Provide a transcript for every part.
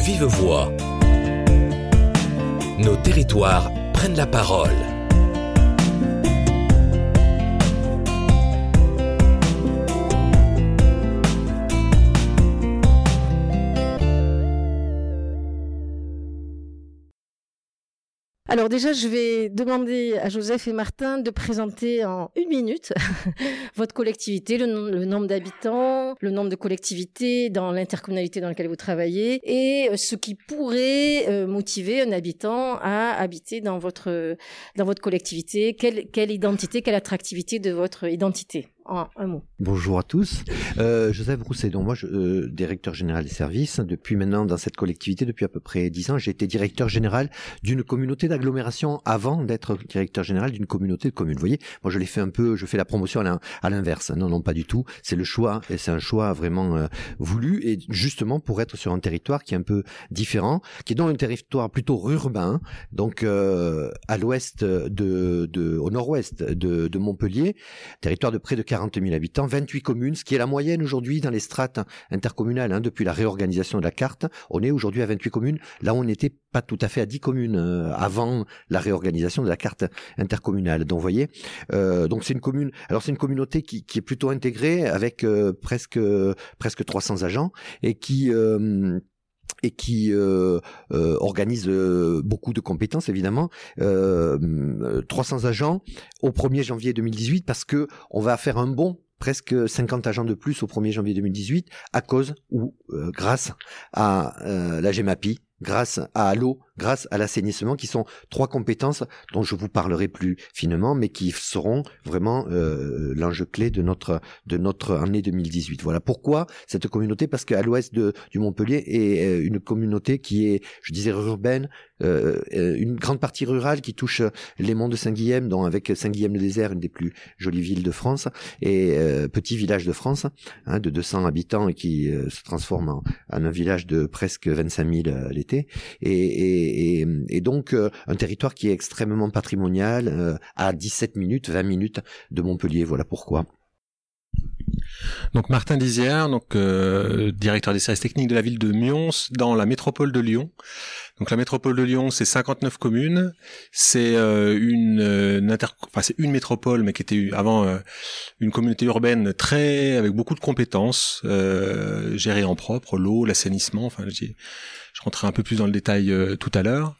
vive voix. Nos territoires prennent la parole. Alors déjà, je vais demander à Joseph et Martin de présenter en une minute votre collectivité, le, nombre d'habitants, le nombre de collectivités dans l'intercommunalité dans laquelle vous travaillez et euh, ce qui pourrait euh, motiver un habitant à habiter dans votre dans votre collectivité. Quelle, quelle identité, quelle attractivité de votre identité? Bonjour à tous. Euh, Joseph Rousset, moi, euh, directeur général des services. Depuis maintenant, dans cette collectivité, depuis à peu près dix ans, j'ai été directeur général d'une communauté d'agglomération avant d'être directeur général d'une communauté de communes. Vous voyez, moi, je l'ai fait un peu, je fais la promotion à l'inverse. Non, non, pas du tout. C'est le choix, et c'est un choix vraiment euh, voulu, et justement pour être sur un territoire qui est un peu différent, qui est donc un territoire plutôt urbain, donc à l'ouest de, au nord-ouest de, de Montpellier, territoire de près de 40 40 000 habitants, 28 communes, ce qui est la moyenne aujourd'hui dans les strates intercommunales hein, depuis la réorganisation de la carte. On est aujourd'hui à 28 communes. Là, on n'était pas tout à fait à 10 communes euh, avant la réorganisation de la carte intercommunale. Donc, vous voyez, euh, donc c'est une commune. Alors, c'est une communauté qui, qui, est plutôt intégrée avec euh, presque presque 300 agents et qui et qui euh, euh, organise euh, beaucoup de compétences évidemment. 300 agents au 1er janvier 2018 parce que on va faire un bon presque 50 agents de plus au 1er janvier 2018 à cause ou grâce à la GEMAPI, grâce à l'eau, grâce à l'assainissement, qui sont trois compétences dont je vous parlerai plus finement, mais qui seront vraiment euh, l'enjeu clé de notre de notre année 2018. Voilà pourquoi cette communauté, parce qu'à l'ouest de, du Montpellier est euh, une communauté qui est, je disais, urbaine, euh, une grande partie rurale qui touche les monts de Saint-Guilhem, dont avec Saint-Guilhem-le-Désert, une des plus jolies villes de France, et petit village de France, hein, de 200 habitants et qui se transforme en, en, un village de presque 25 000 l'été. Et, et et, donc euh, un territoire qui est extrêmement patrimonial, euh, à 17 minutes, 20 minutes de Montpellier. Voilà pourquoi. Donc Martin Dizière, donc euh, directeur des services techniques de la ville de Mions dans la métropole de Lyon. Donc la métropole de Lyon, c'est 59 communes, c'est une, une enfin c'est une métropole mais qui était avant une communauté urbaine très avec beaucoup de compétences gérée en propre, l'eau, l'assainissement, enfin rentrerai un peu plus dans le détail euh, tout à l'heure.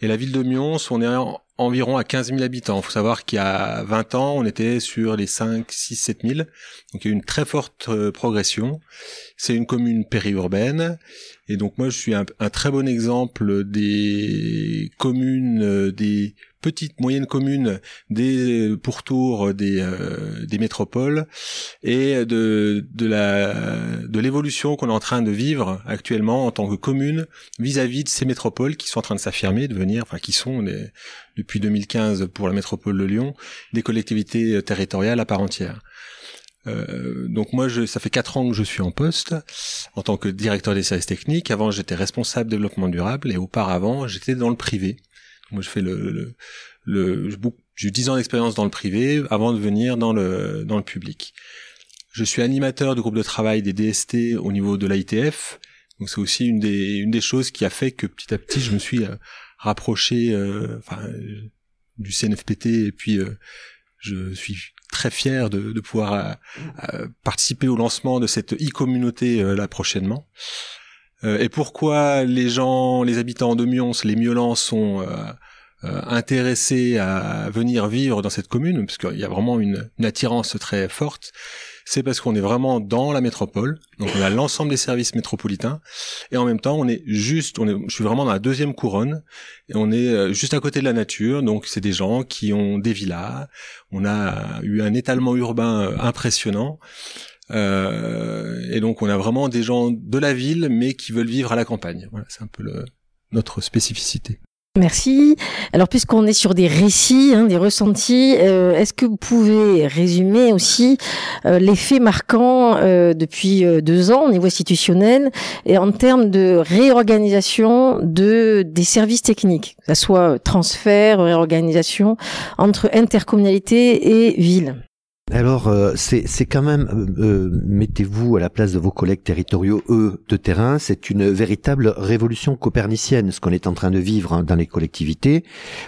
Et la ville de Mions, on est environ à 15 000 habitants. Il faut savoir qu'il y a 20 ans, on était sur les 5, 6, 7 000. Donc il y a eu une très forte euh, progression. C'est une commune périurbaine. Et donc moi, je suis un, un très bon exemple des communes, euh, des petites moyennes communes des pourtours des euh, des métropoles et de de la de l'évolution qu'on est en train de vivre actuellement en tant que commune vis-à-vis de ces métropoles qui sont en train de s'affirmer, de devenir, enfin qui sont depuis 2015 pour la métropole de Lyon des collectivités territoriales à part entière. Euh, donc moi, je, ça fait quatre ans que je suis en poste en tant que directeur des services techniques. Avant, j'étais responsable développement durable et auparavant, j'étais dans le privé. Moi, je fais le, le, j'ai eu 10 ans d'expérience dans le privé avant de venir dans le, dans le public. Je suis animateur du groupe de travail des DST au niveau de l'ITF. Donc c'est aussi une des, une des choses qui a fait que petit à petit je me suis euh, rapproché euh, enfin, du CNFPT et puis euh, je suis très fier de, de pouvoir participer au lancement de cette e-communauté là prochainement. Euh, et pourquoi les gens, les habitants de Mions, les Miolans sont euh, euh, intéressés à venir vivre dans cette commune, parce qu'il y a vraiment une, une attirance très forte, c'est parce qu'on est vraiment dans la métropole, donc on a l'ensemble des services métropolitains, et en même temps on est juste, on est, je suis vraiment dans la deuxième couronne, et on est juste à côté de la nature, donc c'est des gens qui ont des villas, on a eu un étalement urbain impressionnant, euh, et donc on a vraiment des gens de la ville, mais qui veulent vivre à la campagne. Voilà, c'est un peu notre spécificité. Merci. Alors puisqu'on est sur des récits, hein, des ressentis, euh, est-ce que vous pouvez résumer aussi euh, les faits euh, depuis deux ans au niveau institutionnel et en termes de réorganisation de des services techniques, que ce soit transfert, réorganisation entre intercommunalité et ville? Alors, euh, c'est quand même, euh, euh, mettez-vous à la place de vos collègues territoriaux, eux, de terrain, c'est une véritable révolution copernicienne, ce qu'on est en train de vivre hein, dans les collectivités,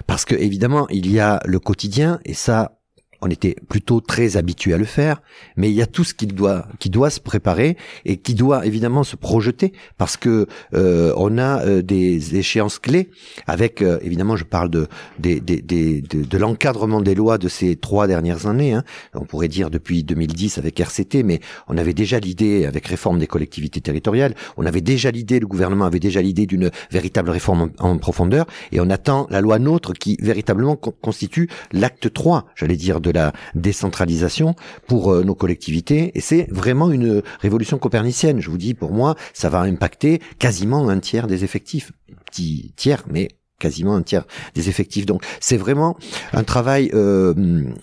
parce que évidemment, il y a le quotidien, et ça, on était plutôt très habitué à le faire, mais il y a tout ce qui doit qui doit se préparer et qui doit évidemment se projeter parce que euh, on a euh, des échéances clés avec euh, évidemment je parle de des, des, des de, de l'encadrement des lois de ces trois dernières années. Hein. On pourrait dire depuis 2010 avec RCT, mais on avait déjà l'idée avec réforme des collectivités territoriales, on avait déjà l'idée, le gouvernement avait déjà l'idée d'une véritable réforme en, en, profondeur et on attend la loi NOTRe qui véritablement constitue l'acte 3, j'allais dire de la décentralisation pour euh, nos collectivités. Et c'est vraiment une révolution copernicienne. Je vous dis, pour moi, ça va impacter quasiment un tiers des effectifs. Petit tiers, mais quasiment un tiers des effectifs. Donc c'est vraiment un travail euh,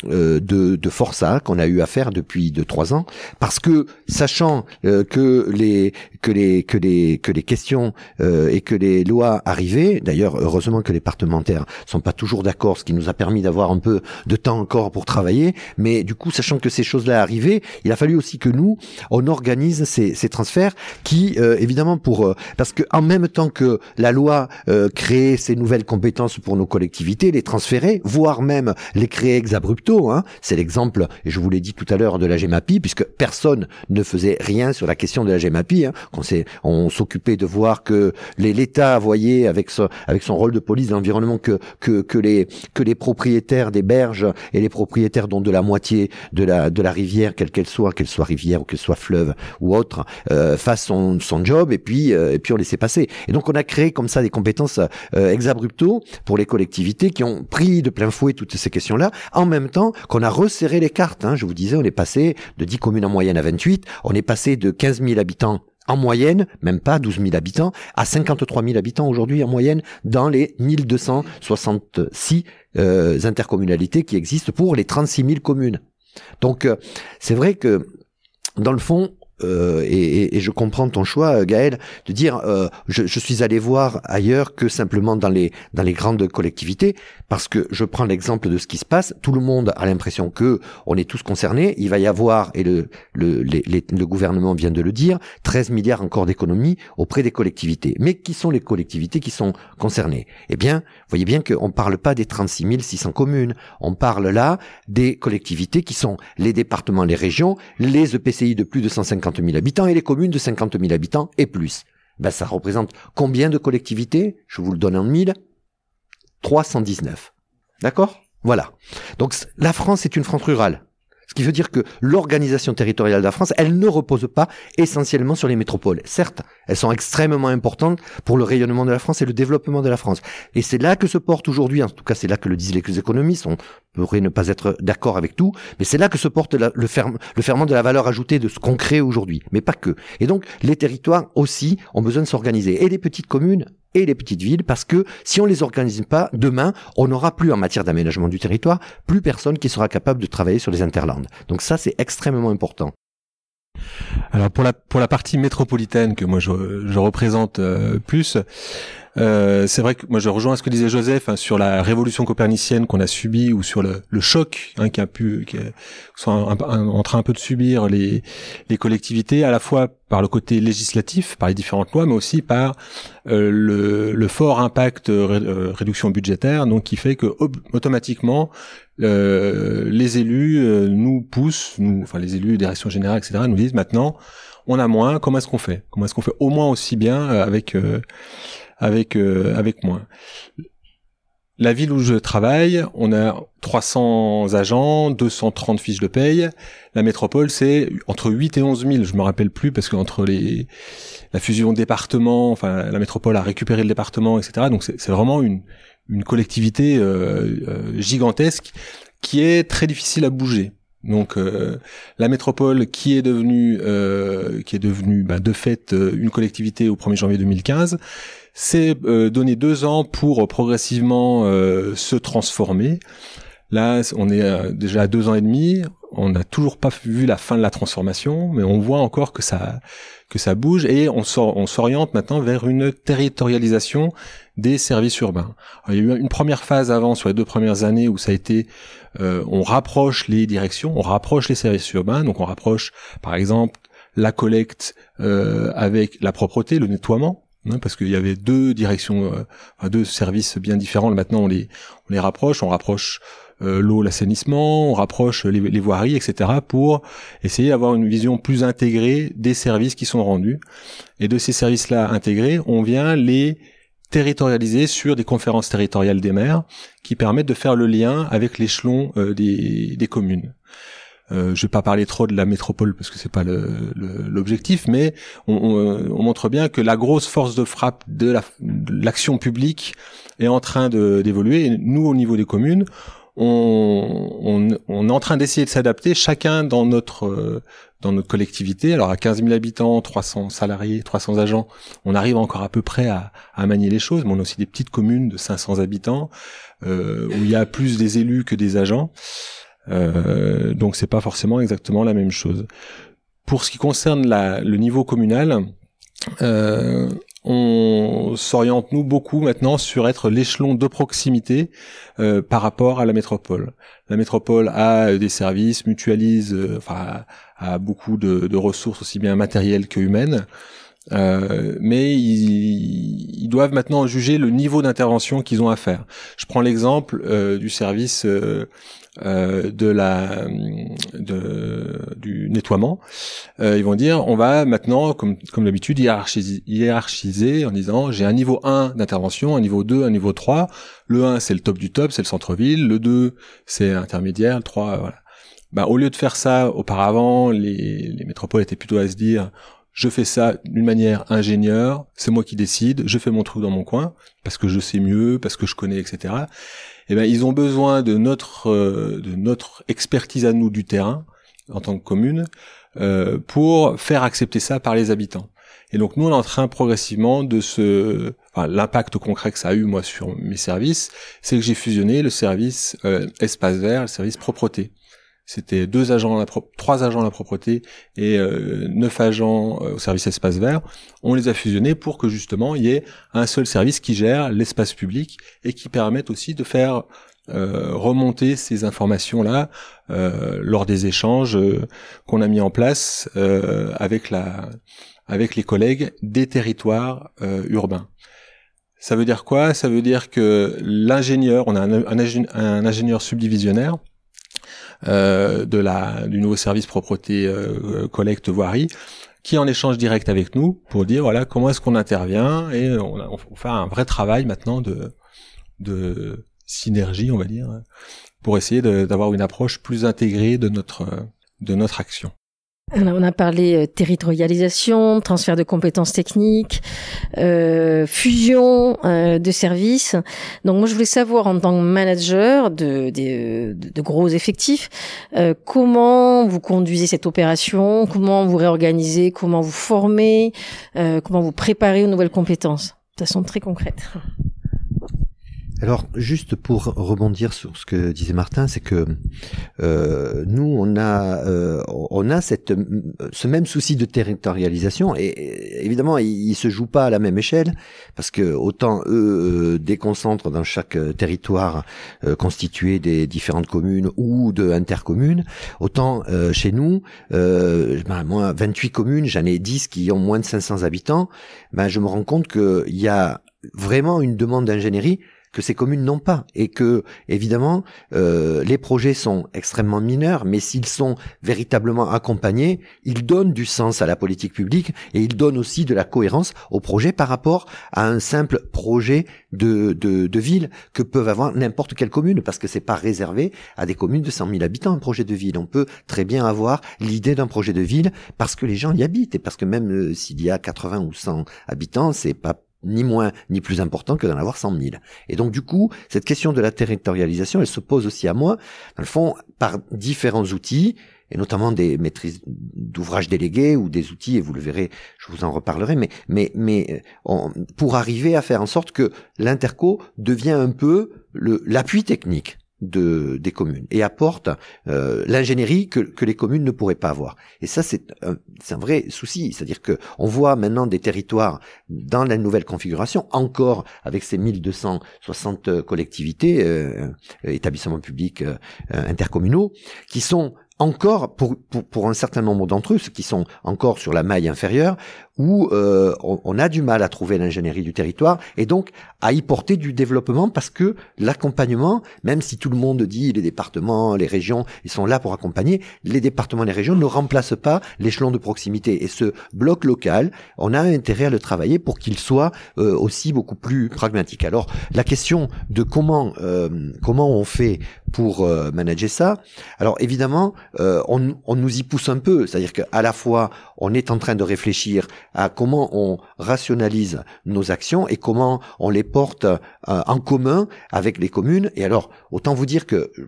euh, de, de forçat qu'on a eu à faire depuis deux trois ans, parce que sachant euh, que les que les que les que les questions euh, et que les lois arrivaient, d'ailleurs heureusement que les parlementaires sont pas toujours d'accord, ce qui nous a permis d'avoir un peu de temps encore pour travailler. Mais du coup, sachant que ces choses-là arrivaient, il a fallu aussi que nous on organise ces, ces transferts qui euh, évidemment pour parce que en même temps que la loi crée ces nouvelles compétences pour nos collectivités, les transférer, voire même les créer ex abrupto. Hein. C'est l'exemple, et je vous l'ai dit tout à l'heure, de la GEMAPI, puisque personne ne faisait rien sur la question de la GEMAPI. Hein. On, on s'occupait de voir que l'État voyait avec, son, avec son rôle de police de l'environnement que, que, que, les, que les propriétaires des berges et les propriétaires dont de la moitié de la, de la rivière, quelle qu'elle soit, qu'elle soit rivière ou qu'elle soit fleuve ou autre, euh, fassent son, son job et puis, euh, et puis on laissait passer. Et donc on a créé comme ça des compétences euh, ex abrupto pour les collectivités qui ont pris de plein fouet toutes ces questions-là, en même temps qu'on a resserré les cartes. Hein. Je vous disais, on est passé de 10 communes en moyenne à 28, on est passé de 15 000 habitants en moyenne, même pas 12 000 habitants, à 53 000 habitants aujourd'hui en moyenne dans les 1266 euh, intercommunalités qui existent pour les 36 000 communes. Donc euh, c'est vrai que dans le fond, euh, et, je comprends ton choix, Gaël, de dire euh, je, je, suis allé voir ailleurs que simplement dans les dans les grandes collectivités, parce que je prends l'exemple de ce qui se passe. Tout le monde a l'impression que on est tous concernés. Il va y avoir et le gouvernement vient de le dire, 13 milliards encore d'économies auprès des collectivités. Mais qui sont les collectivités qui sont concernées? Eh bien, voyez bien qu'on ne parle pas des 36 600 communes. On parle là des collectivités qui sont les départements, les régions, les EPCI de plus de 150 000 habitants et les communes de 50 000 habitants et plus. Ben, ça représente combien de collectivités? Je vous le donne en mille. 319. D'accord? Voilà. Donc la France est une France rurale. Ce qui veut dire que l'organisation territoriale de la France, elle ne repose pas essentiellement sur les métropoles. Certes, elles sont extrêmement importantes pour le rayonnement de la France et le développement de la France. Et c'est là que se porte aujourd'hui, en tout cas c'est là que le disent les économistes, on pourrait ne pas être d'accord avec tout, mais c'est là que se porte le, le ferment de la valeur ajoutée de ce qu'on crée aujourd'hui, mais pas que. Et donc les territoires aussi ont besoin de s'organiser. Et les petites communes et les petites villes parce que si on les organise pas, demain, on n'aura plus en matière d'aménagement du territoire, plus personne qui sera capable de travailler sur les interlandes. Donc ça, c'est extrêmement important. Alors pour la pour la partie métropolitaine que moi je, je représente euh, plus, euh, c'est vrai que moi je rejoins ce que disait Joseph hein, sur la révolution copernicienne qu'on a subie ou sur le, le choc hein, qui a pu qui sont en train un peu de subir les, les collectivités à la fois par le côté législatif, par les différentes lois, mais aussi par euh, le, le, fort impact euh, réduction budgétaire, donc qui fait que automatiquement les élus nous poussent, nous, enfin les élus des directions générales, etc., nous disent maintenant on a moins, comment est-ce qu'on fait? Comment est-ce qu'on fait au moins aussi bien avec avec euh, avec moins. La ville où je travaille, on a 300 agents, 230 fiches de paye. La métropole, c'est entre 8 et 11 000. Je me rappelle plus parce qu'entre les la fusion département, enfin la métropole a récupéré le département, etc. Donc c'est vraiment une une collectivité euh, euh, gigantesque qui est très difficile à bouger. Donc euh, la métropole qui est devenue euh, qui est devenue bah, de fait une collectivité au 1er janvier 2015 c'est euh, donner deux ans pour progressivement euh, se transformer. Là, on est euh, déjà à deux ans et demi. On n'a toujours pas vu la fin de la transformation, mais on voit encore que ça que ça bouge et on s'oriente maintenant vers une territorialisation des services urbains. il y a eu une première phase avant sur les deux premières années où ça a été euh, on rapproche les directions, on rapproche les services urbains, donc on rapproche par exemple la collecte euh, avec la propreté, le nettoiement, parce qu'il y avait deux directions, euh, deux services bien différents. Maintenant, on les on les rapproche, on rapproche euh, l'eau, l'assainissement, on rapproche les, les, voiries, etc. pour essayer d'avoir une vision plus intégrée des services qui sont rendus. Et de ces services-là intégrés, on vient les territorialiser sur des conférences territoriales des maires qui permettent de faire le lien avec l'échelon des, des communes. Euh, je vais pas parler trop de la métropole parce que c'est pas l'objectif, mais on, on, montre bien que la grosse force de frappe de l'action publique est en train d'évoluer. Nous, au niveau des communes, on, on, est en train d'essayer de s'adapter, chacun dans notre dans notre collectivité. Alors à 15 000 habitants, 300 salariés, 300 agents, on arrive encore à peu près à, à manier les choses. Mais on a aussi des petites communes de 500 habitants euh, où il y a plus des élus que des agents. Euh, donc c'est pas forcément exactement la même chose. Pour ce qui concerne la, le niveau communal, euh, on s'oriente nous beaucoup maintenant sur être l'échelon de proximité euh, par rapport à la métropole. La métropole a des services, mutualise, euh, enfin a, beaucoup de, de, ressources aussi bien matérielles que humaines. Euh, mais ils, ils, doivent maintenant juger le niveau d'intervention qu'ils ont à faire. Je prends l'exemple euh, du service euh, euh, de la de, du nettoiement, euh, ils vont dire on va maintenant, comme, comme d'habitude, hiérarchiser, hiérarchiser en disant j'ai un niveau 1 d'intervention, un niveau 2, un niveau 3. Le 1 c'est le top du top, c'est le centre-ville. Le 2 c'est intermédiaire, le 3 voilà. Bah, au lieu de faire ça auparavant, les, les métropoles étaient plutôt à se dire je fais ça d'une manière ingénieure, c'est moi qui décide, je fais mon truc dans mon coin, parce que je sais mieux, parce que je connais, etc eh ben, ils ont besoin de notre, euh, de notre expertise à nous du terrain, en tant que commune, euh, pour faire accepter ça par les habitants. Et donc nous, on est en train progressivement de se... Enfin, l'impact concret que ça a eu, moi, sur mes services, c'est que j'ai fusionné le service euh, espace vert, le service propreté. C'était deux agents, la trois agents à la propreté et euh, neuf agents euh, au service espace vert. On les a fusionnés pour que justement il y ait un seul service qui gère l'espace public et qui permette aussi de faire euh, remonter ces informations-là lors des échanges qu'on a mis en place avec la avec les collègues des territoires urbains. Ça veut dire quoi? Ça veut dire que l'ingénieur, on a un ingénieur subdivisionnaire euh, de la du nouveau service propreté euh, collecte voirie qui en échange direct avec nous pour dire voilà comment est-ce qu'on intervient et on, on, fait un vrai travail maintenant de de synergie on va dire pour essayer d'avoir une approche plus intégrée de notre de notre action on a parlé euh, territorialisation, transfert de compétences techniques, euh, fusion euh, de services. Donc moi je voulais savoir en tant que manager de, de, de gros effectifs, euh, comment vous conduisez cette opération, comment vous réorganisez, comment vous formez, euh, comment vous préparez aux nouvelles compétences? De façon très concrète. Alors, juste pour rebondir sur ce que disait Martin, c'est que euh, nous, on a, euh, on a cette, ce même souci de territorialisation, et, évidemment, il, il, se joue pas à la même échelle, parce que autant eux euh, déconcentrent dans chaque territoire constitué des différentes communes ou de intercommunes, autant chez nous, ben, moi, 28 communes, j'en ai 10 qui ont moins de 500 habitants, ben, je me rends compte qu'il y a vraiment une demande d'ingénierie que ces communes n'ont pas et que évidemment euh, les projets sont extrêmement mineurs mais s'ils sont véritablement accompagnés ils donnent du sens à la politique publique et ils donnent aussi de la cohérence au projet par rapport à un simple projet de, de, de ville que peuvent avoir n'importe quelle commune parce que c'est pas réservé à des communes de 100 000 habitants un projet de ville. On peut très bien avoir l'idée d'un projet de ville parce que les gens y habitent et parce que même euh, s'il y a 80 ou 100 habitants c'est pas ni moins ni plus important que d'en avoir 100 000. Et donc du coup, cette question de la territorialisation, elle se pose aussi à moi, dans le fond, par différents outils, et notamment des maîtrises d'ouvrages délégués ou des outils, et vous le verrez, je vous en reparlerai, mais, mais, mais pour arriver à faire en sorte que l'interco devient un peu l'appui technique de, des communes et apporte euh, l'ingénierie que, les communes ne pourraient pas avoir. Et ça, c'est un, vrai souci. C'est-à-dire que on voit maintenant des territoires dans la nouvelle configuration, encore avec ces 1260 collectivités, euh, établissements publics euh, intercommunaux, qui sont encore, pour, pour, pour, un certain nombre d'entre eux, ceux qui sont encore sur la maille inférieure, où euh, on, a du mal à trouver l'ingénierie du territoire et donc à y porter du développement parce que l'accompagnement, même si tout le monde dit les départements, les régions, ils sont là pour accompagner, les départements, les régions ne remplacent pas l'échelon de proximité. Et ce bloc local, on a intérêt à le travailler pour qu'il soit euh, aussi beaucoup plus pragmatique. Alors la question de comment euh, comment on fait pour manager ça, alors évidemment on, on nous y pousse un peu, c'est-à-dire qu'à la fois on est en train de réfléchir à comment on rationalise nos actions et comment on les porte euh, en commun avec les communes. Et alors, autant vous dire que euh,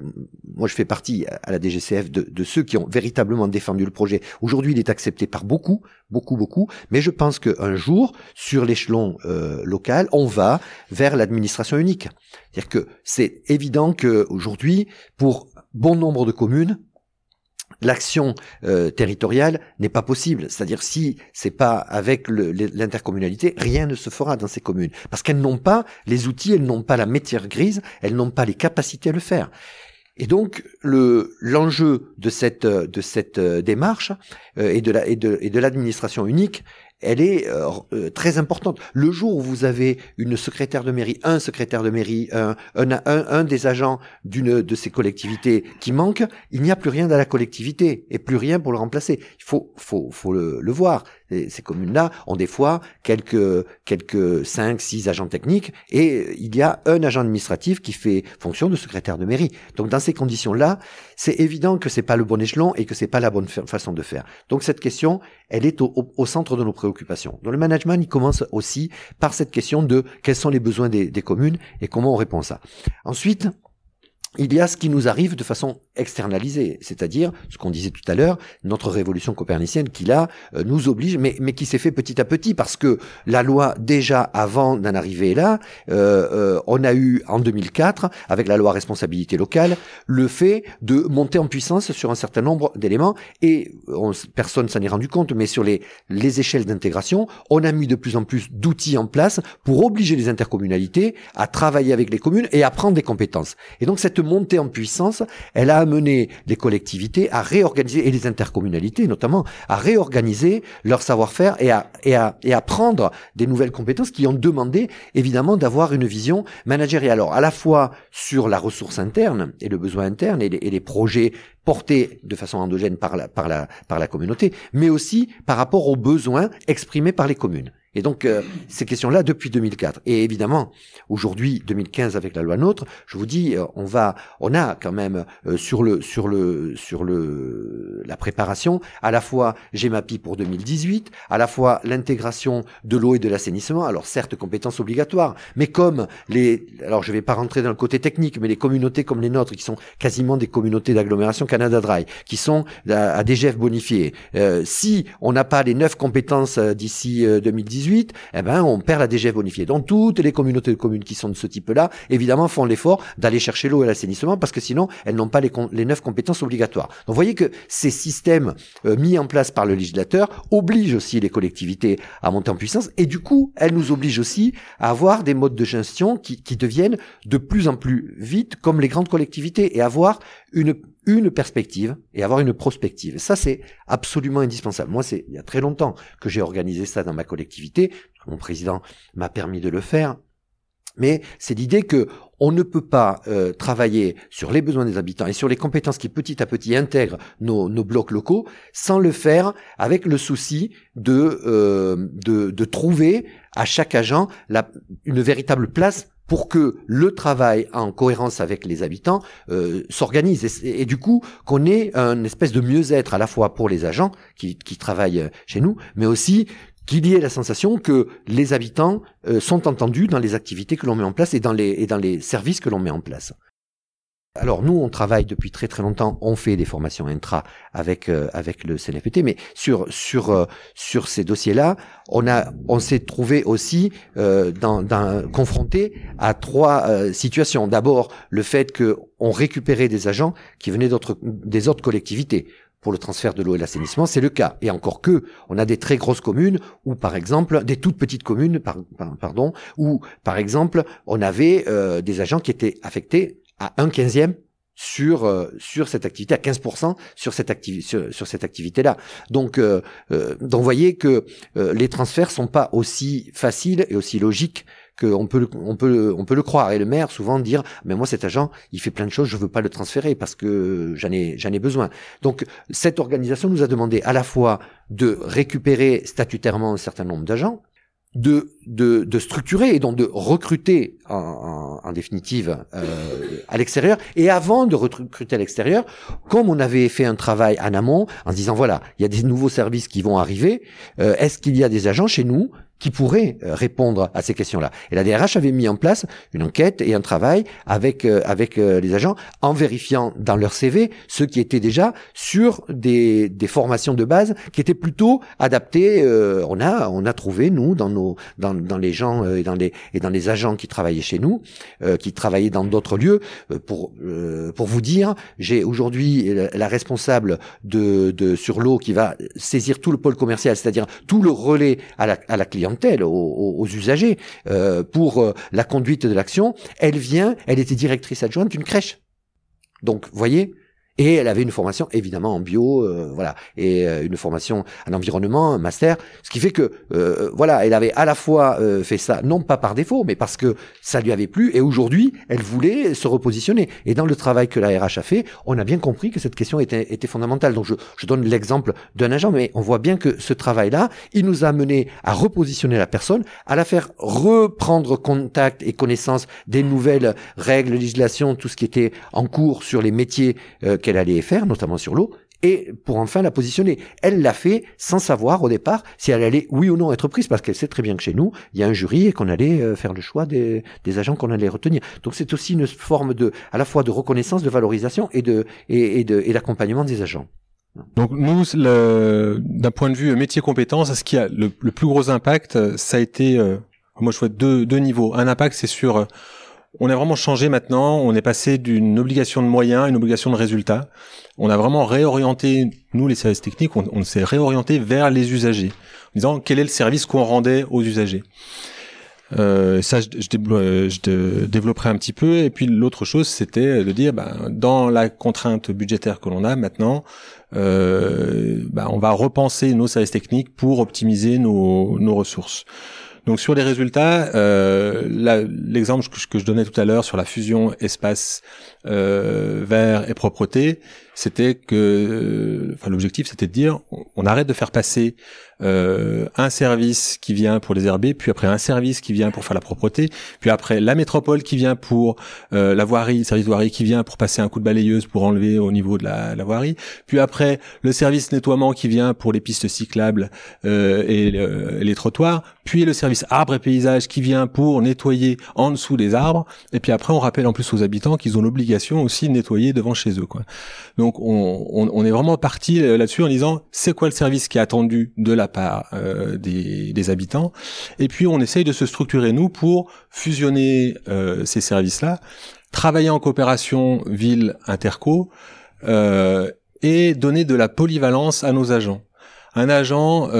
moi, je fais partie à la DGCF de, ceux qui ont véritablement défendu le projet. Aujourd'hui, il est accepté par beaucoup, beaucoup, beaucoup. Mais je pense qu'un jour, sur l'échelon euh, local, on va vers l'administration unique. C'est-à-dire que c'est évident qu'aujourd'hui, pour bon nombre de communes, l'action euh, territoriale n'est pas possible. C'est-à-dire si c'est pas avec l'intercommunalité, rien ne se fera dans ces communes parce qu'elles n'ont pas les outils, elles n'ont pas la métier grise, elles n'ont pas les capacités à le faire. Et donc le l'enjeu de cette euh, démarche euh, et et de l'administration unique, elle est euh, euh, très importante. Le jour où vous avez une secrétaire de mairie, un secrétaire de mairie, un, un, un, des agents d'une de ces collectivités qui manque, il n'y a plus rien dans la collectivité et plus rien pour le remplacer. Il faut, le voir. Ces, communes-là ont des fois quelques, quelques cinq, six agents techniques et il y a un agent administratif qui fait fonction de secrétaire de mairie. Donc dans ces conditions-là, c'est évident que c'est pas le bon échelon et que c'est pas la bonne façon de faire. Donc cette question, elle est au, centre de nos préoccupations dans le management, il commence aussi par cette question de quels sont les besoins des, des communes et comment on répond à ça. Ensuite, il y a ce qui nous arrive de façon externalisée, c'est-à-dire ce qu'on disait tout à l'heure, notre révolution copernicienne qui là euh, nous oblige, mais, mais qui s'est fait petit à petit parce que la loi déjà avant d'en arriver là, euh, euh, on a eu en 2004 avec la loi responsabilité locale le fait de monter en puissance sur un certain nombre d'éléments et on, personne s'en est rendu compte, mais sur les les échelles d'intégration, on a mis de plus en plus d'outils en place pour obliger les intercommunalités à travailler avec les communes et à prendre des compétences. Et donc cette montée en puissance, elle a amené les collectivités à réorganiser, et les intercommunalités notamment, à réorganiser leur savoir-faire et à, prendre des nouvelles compétences qui ont demandé évidemment d'avoir une vision managériale. Alors à la fois sur la ressource interne et le besoin interne et les, et les projets portés de façon endogène par la communauté, mais aussi par rapport aux besoins exprimés par les communes. Et donc euh, ces questions-là depuis 2004. Et évidemment, aujourd'hui 2015 avec la loi NOTRe, je vous dis, euh, on va, on a quand même euh, sur le sur le sur le la préparation à la fois GEMAPI pour 2018, à la fois l'intégration de l'eau et de l'assainissement. Alors certes compétences obligatoires, mais comme les, alors je vais pas rentrer dans le côté technique, mais les communautés comme les nôtres qui sont quasiment des communautés d'agglomération Canada Dry, qui sont à, à DGF bonifiés. si on n'a pas les neuf compétences d'ici 2018 eh ben, on perd la DGF bonifiée. Donc, toutes les communautés de communes qui sont de ce type-là, évidemment, font l'effort d'aller chercher l'eau et l'assainissement parce que sinon, elles n'ont pas les, neuf compétences obligatoires. Donc, vous voyez que ces systèmes euh, mis en place par le législateur obligent aussi les collectivités à monter en puissance et du coup, elles nous obligent aussi à avoir des modes de gestion qui, qui deviennent de plus en plus vite comme les grandes collectivités et avoir une une perspective et avoir une prospective. Ça, c'est absolument indispensable. Moi, c'est il y a très longtemps que j'ai organisé ça dans ma collectivité. Mon président m'a permis de le faire. Mais c'est l'idée que on ne peut pas euh, travailler sur les besoins des habitants et sur les compétences qui petit à petit intègrent nos, blocs locaux sans le faire avec le souci de, euh, de, trouver à chaque agent une véritable place pour que le travail en cohérence avec les habitants euh, s'organise et, du coup qu'on ait un espèce de mieux-être à la fois pour les agents qui, travaillent chez nous, mais aussi qu'il y ait la sensation que les habitants euh, sont entendus dans les activités que l'on met en place et dans les services que l'on met en place. Alors nous, on travaille depuis très très longtemps, on fait des formations intra avec euh, avec le CNFPT, mais sur sur euh, sur ces dossiers-là, on a on s'est trouvé aussi euh, dans, confronté à trois euh, situations. D'abord, le fait que on récupérait des agents qui venaient d'autres des autres collectivités pour le transfert de l'eau et l'assainissement, c'est le cas. Et encore que, on a des très grosses communes, ou par exemple, des toutes petites communes, pardon, où par exemple, on avait des agents qui étaient affectés à un quinzième sur euh, sur cette activité à 15% sur cette activité sur, cette activité là donc euh, euh, voyez que euh, les transferts sont pas aussi faciles et aussi logiques qu'on peut on peut on peut le croire. Et le maire souvent dire mais moi cet agent il fait plein de choses je veux pas le transférer parce que j'en ai j'en ai besoin donc cette organisation nous a demandé à la fois de récupérer statutairement un certain nombre d'agents de, de, structurer et donc de recruter en, en, définitive euh, à l'extérieur. Et avant de recruter à l'extérieur, comme on avait fait un travail en amont en disant voilà, il y a des nouveaux services qui vont arriver, euh, est-ce qu'il y a des agents chez nous qui pourrait euh, répondre à ces questions-là. Et la DRH avait mis en place une enquête et un travail avec euh, avec euh, les agents en vérifiant dans leur CV ceux qui étaient déjà sur des, des formations de base qui étaient plutôt adaptées. on a on a trouvé nous dans nos dans, dans les gens et dans les et dans les agents qui travaillaient chez nous, qui travaillaient dans d'autres lieux. pour pour vous dire, j'ai aujourd'hui la, responsable de, de sur l'eau qui va saisir tout le pôle commercial, c'est-à-dire tout le relais à la à la clientèle aux, usagers, euh, pour euh, la conduite de l'action, elle vient, elle était directrice adjointe d'une crèche. Donc, voyez, et elle avait une formation évidemment en bio, euh, voilà, et euh, une formation en environnement, un master, ce qui fait que euh, voilà, elle avait à la fois fait ça non pas par défaut, mais parce que ça lui avait plu, et aujourd'hui elle voulait se repositionner. Et dans le travail que la RH a fait, on a bien compris que cette question était, était fondamentale. Donc je, je donne l'exemple d'un agent, mais on voit bien que ce travail-là, il nous a amené à repositionner la personne, à la faire reprendre contact et connaissance des nouvelles règles, législations, tout ce qui était en cours sur les métiers qu'elle allait faire, notamment sur l'eau, et pour enfin la positionner. Elle l'a fait sans savoir au départ si elle allait oui ou non être prise, parce qu'elle sait très bien que chez nous, il y a un jury et qu'on allait euh, faire le choix des, agents qu'on allait retenir. Donc c'est aussi une forme de, à la fois de reconnaissance, de valorisation et de et, de et d'accompagnement des agents. Donc nous, d'un point de vue métier compétence, ce qui a le, plus gros impact, ça a été, euh, moi je vois deux, deux niveaux. Un impact, c'est sur euh, on a vraiment changé maintenant. On est passé d'une obligation de moyens à une obligation de résultat. On a vraiment réorienté, nous les services techniques, on, s'est réorienté vers les usagers, en disant quel est le service qu'on rendait aux usagers. Euh, ça, je, je, développerai un petit peu. Et puis l'autre chose, c'était de dire, ben, dans la contrainte budgétaire que l'on a maintenant, euh, ben, on va repenser nos services techniques pour optimiser nos, nos ressources. Donc sur les résultats, euh, l'exemple que, que, je donnais tout à l'heure sur la fusion espace euh, et propreté, c'était que, euh, enfin l'objectif c'était de dire, on, arrête de faire passer euh, un service qui vient pour les herbiers, puis après un service qui vient pour faire la propreté, puis après la métropole qui vient pour euh, la voirie, le service de voirie qui vient pour passer un coup de balayeuse pour enlever au niveau de la, la voirie, puis après le service nettoiement qui vient pour les pistes cyclables euh, et, et, les trottoirs, puis le service arbre et paysage qui vient pour nettoyer en dessous des arbres, et puis après on rappelle en plus aux habitants qu'ils ont l'obligation aussi nettoyer devant chez eux. Donc on, on, on est vraiment parti là-dessus en disant c'est quoi le service qui est attendu de la part euh, des, habitants? Et puis on essaye de se structurer nous pour fusionner euh, ces services-là, travailler en coopération ville-interco euh, et donner de la polyvalence à nos agents. Un agent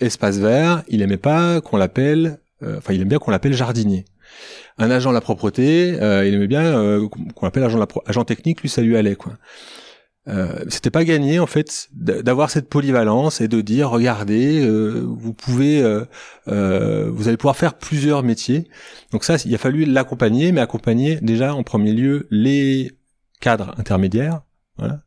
espace vert, il aimait pas qu'on l'appelle, enfin il aime bien qu'on l'appelle jardinier un agent de la propreté, il aimait bien qu'on l'appelle agent, agent technique, lui ça lui allait quoi. Euh, c'était pas gagné en fait d'avoir cette polyvalence et de dire regardez euh, vous pouvez euh, euh, vous allez pouvoir faire plusieurs métiers donc ça il a fallu l'accompagner mais accompagner déjà en premier lieu les cadres intermédiaires voilà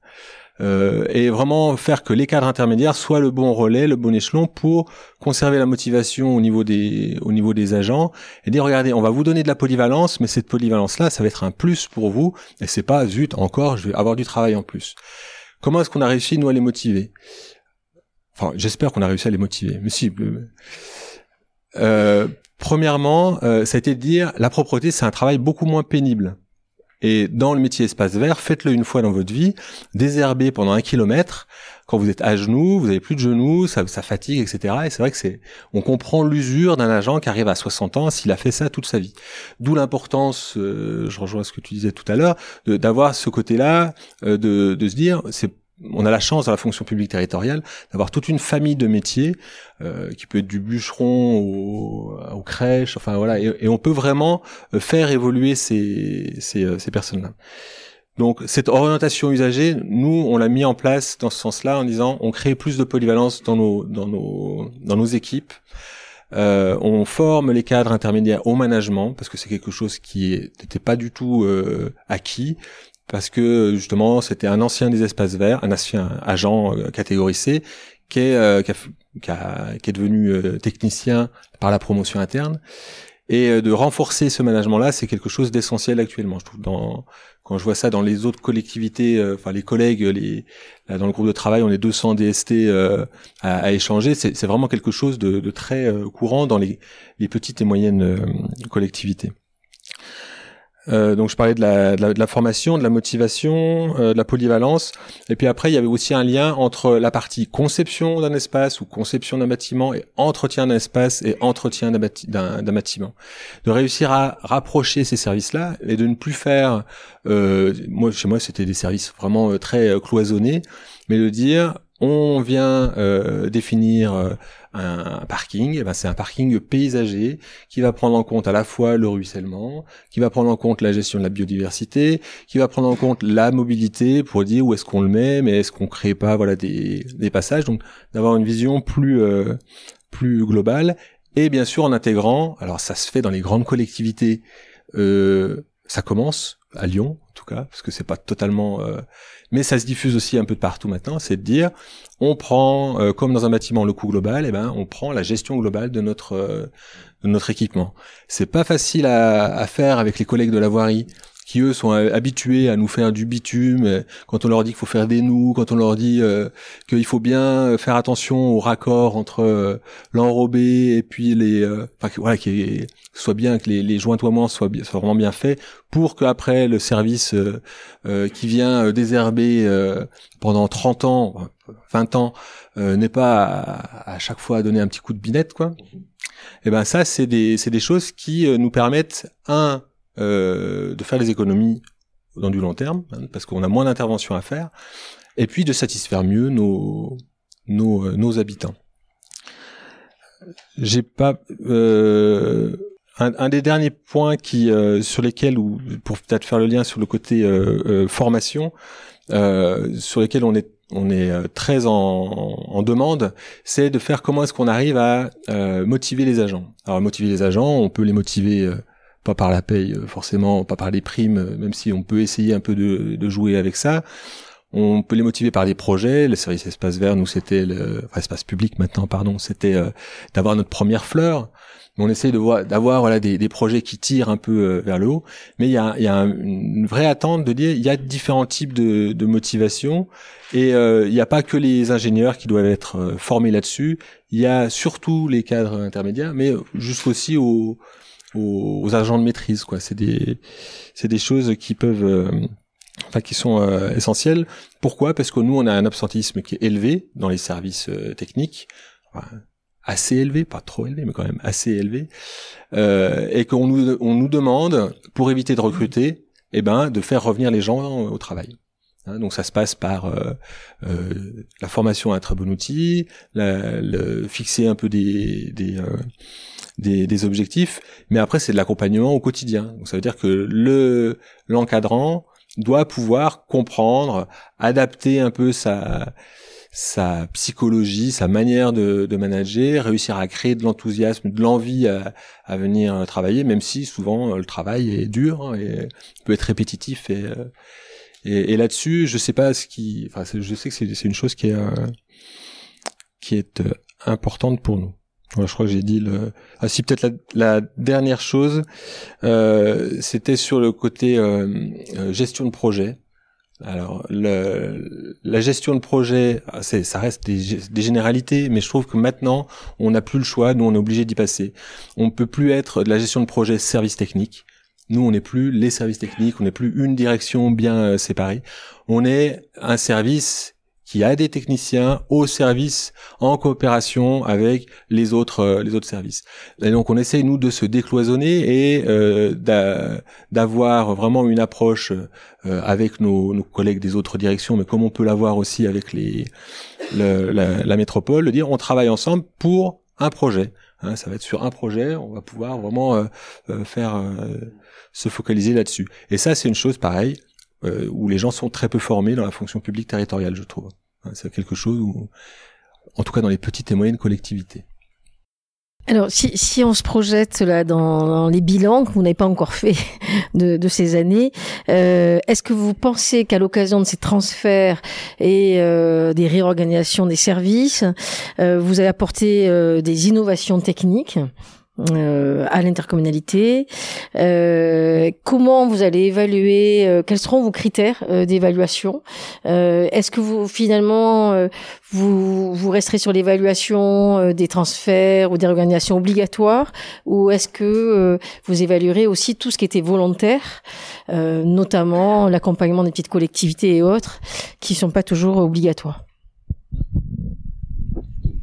euh, et vraiment faire que les cadres intermédiaires soient le bon relais, le bon échelon pour conserver la motivation au niveau des au niveau des agents et dire regardez on va vous donner de la polyvalence mais cette polyvalence là ça va être un plus pour vous et c'est pas zut encore je vais avoir du travail en plus. Comment est-ce qu'on a réussi nous à les motiver? Enfin j'espère qu'on a réussi à les motiver mais si. Euh, euh premièrement, euh, ça a été de dire la propreté c'est un travail beaucoup moins pénible Et dans le métier espace vert, faites-le une fois dans votre vie, désherber pendant un kilomètre. Quand vous êtes à genoux, vous avez plus de genoux, ça, ça fatigue, etc. Et c'est vrai que c'est, on comprend l'usure d'un agent qui arrive à 60 ans s'il a fait ça toute sa vie. D'où l'importance, euh, je rejoins ce que tu disais tout à l'heure, d'avoir ce côté-là, euh, de, de se dire, c'est on a la chance dans la fonction publique territoriale d'avoir toute une famille de métiers euh, qui peut être du bûcheron au, au crèche, enfin voilà, et, on peut vraiment euh, faire évoluer ces, ces, euh, ces personnes-là. Donc cette orientation usagée, nous on l'a mis en place dans ce sens-là en disant on crée plus de polyvalence dans nos dans nos dans nos équipes. Euh, on forme les cadres intermédiaires au management parce que c'est quelque chose qui n'était pas du tout euh, acquis parce que justement c'était un ancien des espaces verts, un ancien agent euh, catégorisé qui est, euh, qui, a, qui, est devenu euh, technicien par la promotion interne. Et de renforcer ce management-là, c'est quelque chose d'essentiel actuellement. Je trouve dans quand je vois ça dans les autres collectivités, enfin les collègues, les là, dans le groupe de travail, on est 200 DST à, à, échanger. C'est vraiment quelque chose de, de très courant dans les, les, petites et moyennes collectivités. Euh, donc je parlais de la, de la, formation, de la motivation, euh, de la polyvalence. Et puis après, il y avait aussi un lien entre la partie conception d'un espace ou conception d'un bâtiment et entretien d'un espace et entretien d'un bâtiment. De réussir à rapprocher ces services-là et de ne plus faire... Euh, moi, chez moi, c'était des services vraiment euh, très euh, cloisonnés, mais de dire, on vient définir un parking, eh ben c'est un parking paysager qui va prendre en compte à la fois le ruissellement, qui va prendre en compte la gestion de la biodiversité, qui va prendre en compte la mobilité pour dire où est-ce qu'on le met, mais est-ce qu'on crée pas voilà des, des passages, donc d'avoir une vision plus euh, plus globale. Et bien sûr en intégrant, alors ça se fait dans les grandes collectivités, euh, ça commence à Lyon en tout cas parce que c'est pas totalement euh, mais ça se diffuse aussi un peu partout maintenant, c'est de dire on prend euh, comme dans un bâtiment le coût global, et eh ben on prend la gestion globale de notre euh, de notre équipement. C'est pas facile à, à, faire avec les collègues de la voirie qui eux sont euh, habitués à nous faire du bitume, quand on leur dit qu'il faut faire des nœuds, quand on leur dit euh, qu'il faut bien faire attention au raccord entre l'enrobé et puis les, enfin voilà, qu'il soit bien que les, les jointoiements soient, soient vraiment bien faits pour qu'après le service euh, qui vient désherber pendant 30 ans, 20 ans, n'est pas à, à, chaque fois à donner un petit coup de binette, quoi. Et eh ben ça, c'est des, c'est des choses qui nous permettent un euh, de faire des économies dans du long terme, hein, parce qu'on a moins d'interventions à faire, et puis de satisfaire mieux nos, nos, euh, nos habitants. J'ai pas euh, un, un, des derniers points qui euh, sur lesquels ou pour peut-être faire le lien sur le côté euh, formation, sur lesquels on est on est très en, en demande, c'est de faire comment est-ce qu'on arrive à motiver les agents. Alors motiver les agents, on peut les motiver pas par la paye euh, forcément, pas par les primes, euh, même si on peut essayer un peu de, jouer avec ça. On peut les motiver par des projets. Le service espace vert, nous c'était le enfin, espace public maintenant, pardon, c'était euh, d'avoir notre première fleur. On essaie de voir, d'avoir voilà des, projets qui tirent un peu vers le haut, mais il y a, y a une vraie attente de dire il y a différents types de, de motivation et il n'y a pas que les ingénieurs qui doivent être formés là-dessus. Il y a surtout les cadres intermédiaires, mais jusqu'aussi aux aux, agents de maîtrise quoi. C'est des c'est des choses qui peuvent euh, enfin qui sont euh, essentielles. Pourquoi? Parce que nous on a un absentisme qui est élevé dans les services euh, techniques. Assez élevé pas trop élevé mais quand même assez élevé. Et qu'on nous on nous demande pour éviter de recruter eh ben de faire revenir les gens au travail. Hein, donc ça se passe par la formation à un très bon outil, la, le, fixer un peu des, des, des, des objectifs, mais après c'est de l'accompagnement au quotidien. Donc ça veut dire que le l'encadrant doit pouvoir comprendre, adapter un peu sa sa psychologie, sa manière de, de manager, réussir à créer de l'enthousiasme, de l'envie à, à, venir travailler, même si souvent le travail est dur hein, et peut être répétitif. Et, euh, et, et là-dessus, je sais pas ce qui, enfin, je sais que c'est une chose qui est euh, qui est euh, importante pour nous je crois que j'ai dit le. Ah si peut-être la, dernière chose, euh, c'était sur le côté euh, euh, gestion de projet. Alors le, la gestion de projet, ah, ça reste des, généralités, mais je trouve que maintenant on n'a plus le choix, nous on est obligé d'y passer. On peut plus être de la gestion de projet service technique. Nous, on n'est plus les services techniques, on n'est plus une direction bien euh, séparée. On est un service qui a des techniciens au service en coopération avec les autres euh, les autres services. Et donc on essaye nous de se décloisonner et euh, d'avoir vraiment une approche euh, avec nos, nos, collègues des autres directions, mais comme on peut l'avoir aussi avec les le, la, la, métropole, de dire on travaille ensemble pour un projet. Hein, ça va être sur un projet, on va pouvoir vraiment euh, euh, faire se focaliser là-dessus. Et ça, c'est une chose pareille où les gens sont très peu formés dans la fonction publique territoriale, je trouve. C'est quelque chose en tout cas dans les petites et moyennes collectivités. Alors, si, on se projette là dans, les bilans que vous n'avez pas encore fait de, ces années, euh, est-ce que vous pensez qu'à l'occasion de ces transferts et euh, des réorganisations des services, euh, vous avez apporté des innovations techniques euh, à l'intercommunalité. Euh, comment vous allez évaluer euh, Quels seront vos critères euh, d'évaluation euh, Est-ce que vous finalement vous, vous resterez sur l'évaluation des transferts ou des réorganisations obligatoires, ou est-ce que vous évaluerez aussi tout ce qui était volontaire, notamment l'accompagnement des petites collectivités et autres, qui sont pas toujours obligatoires?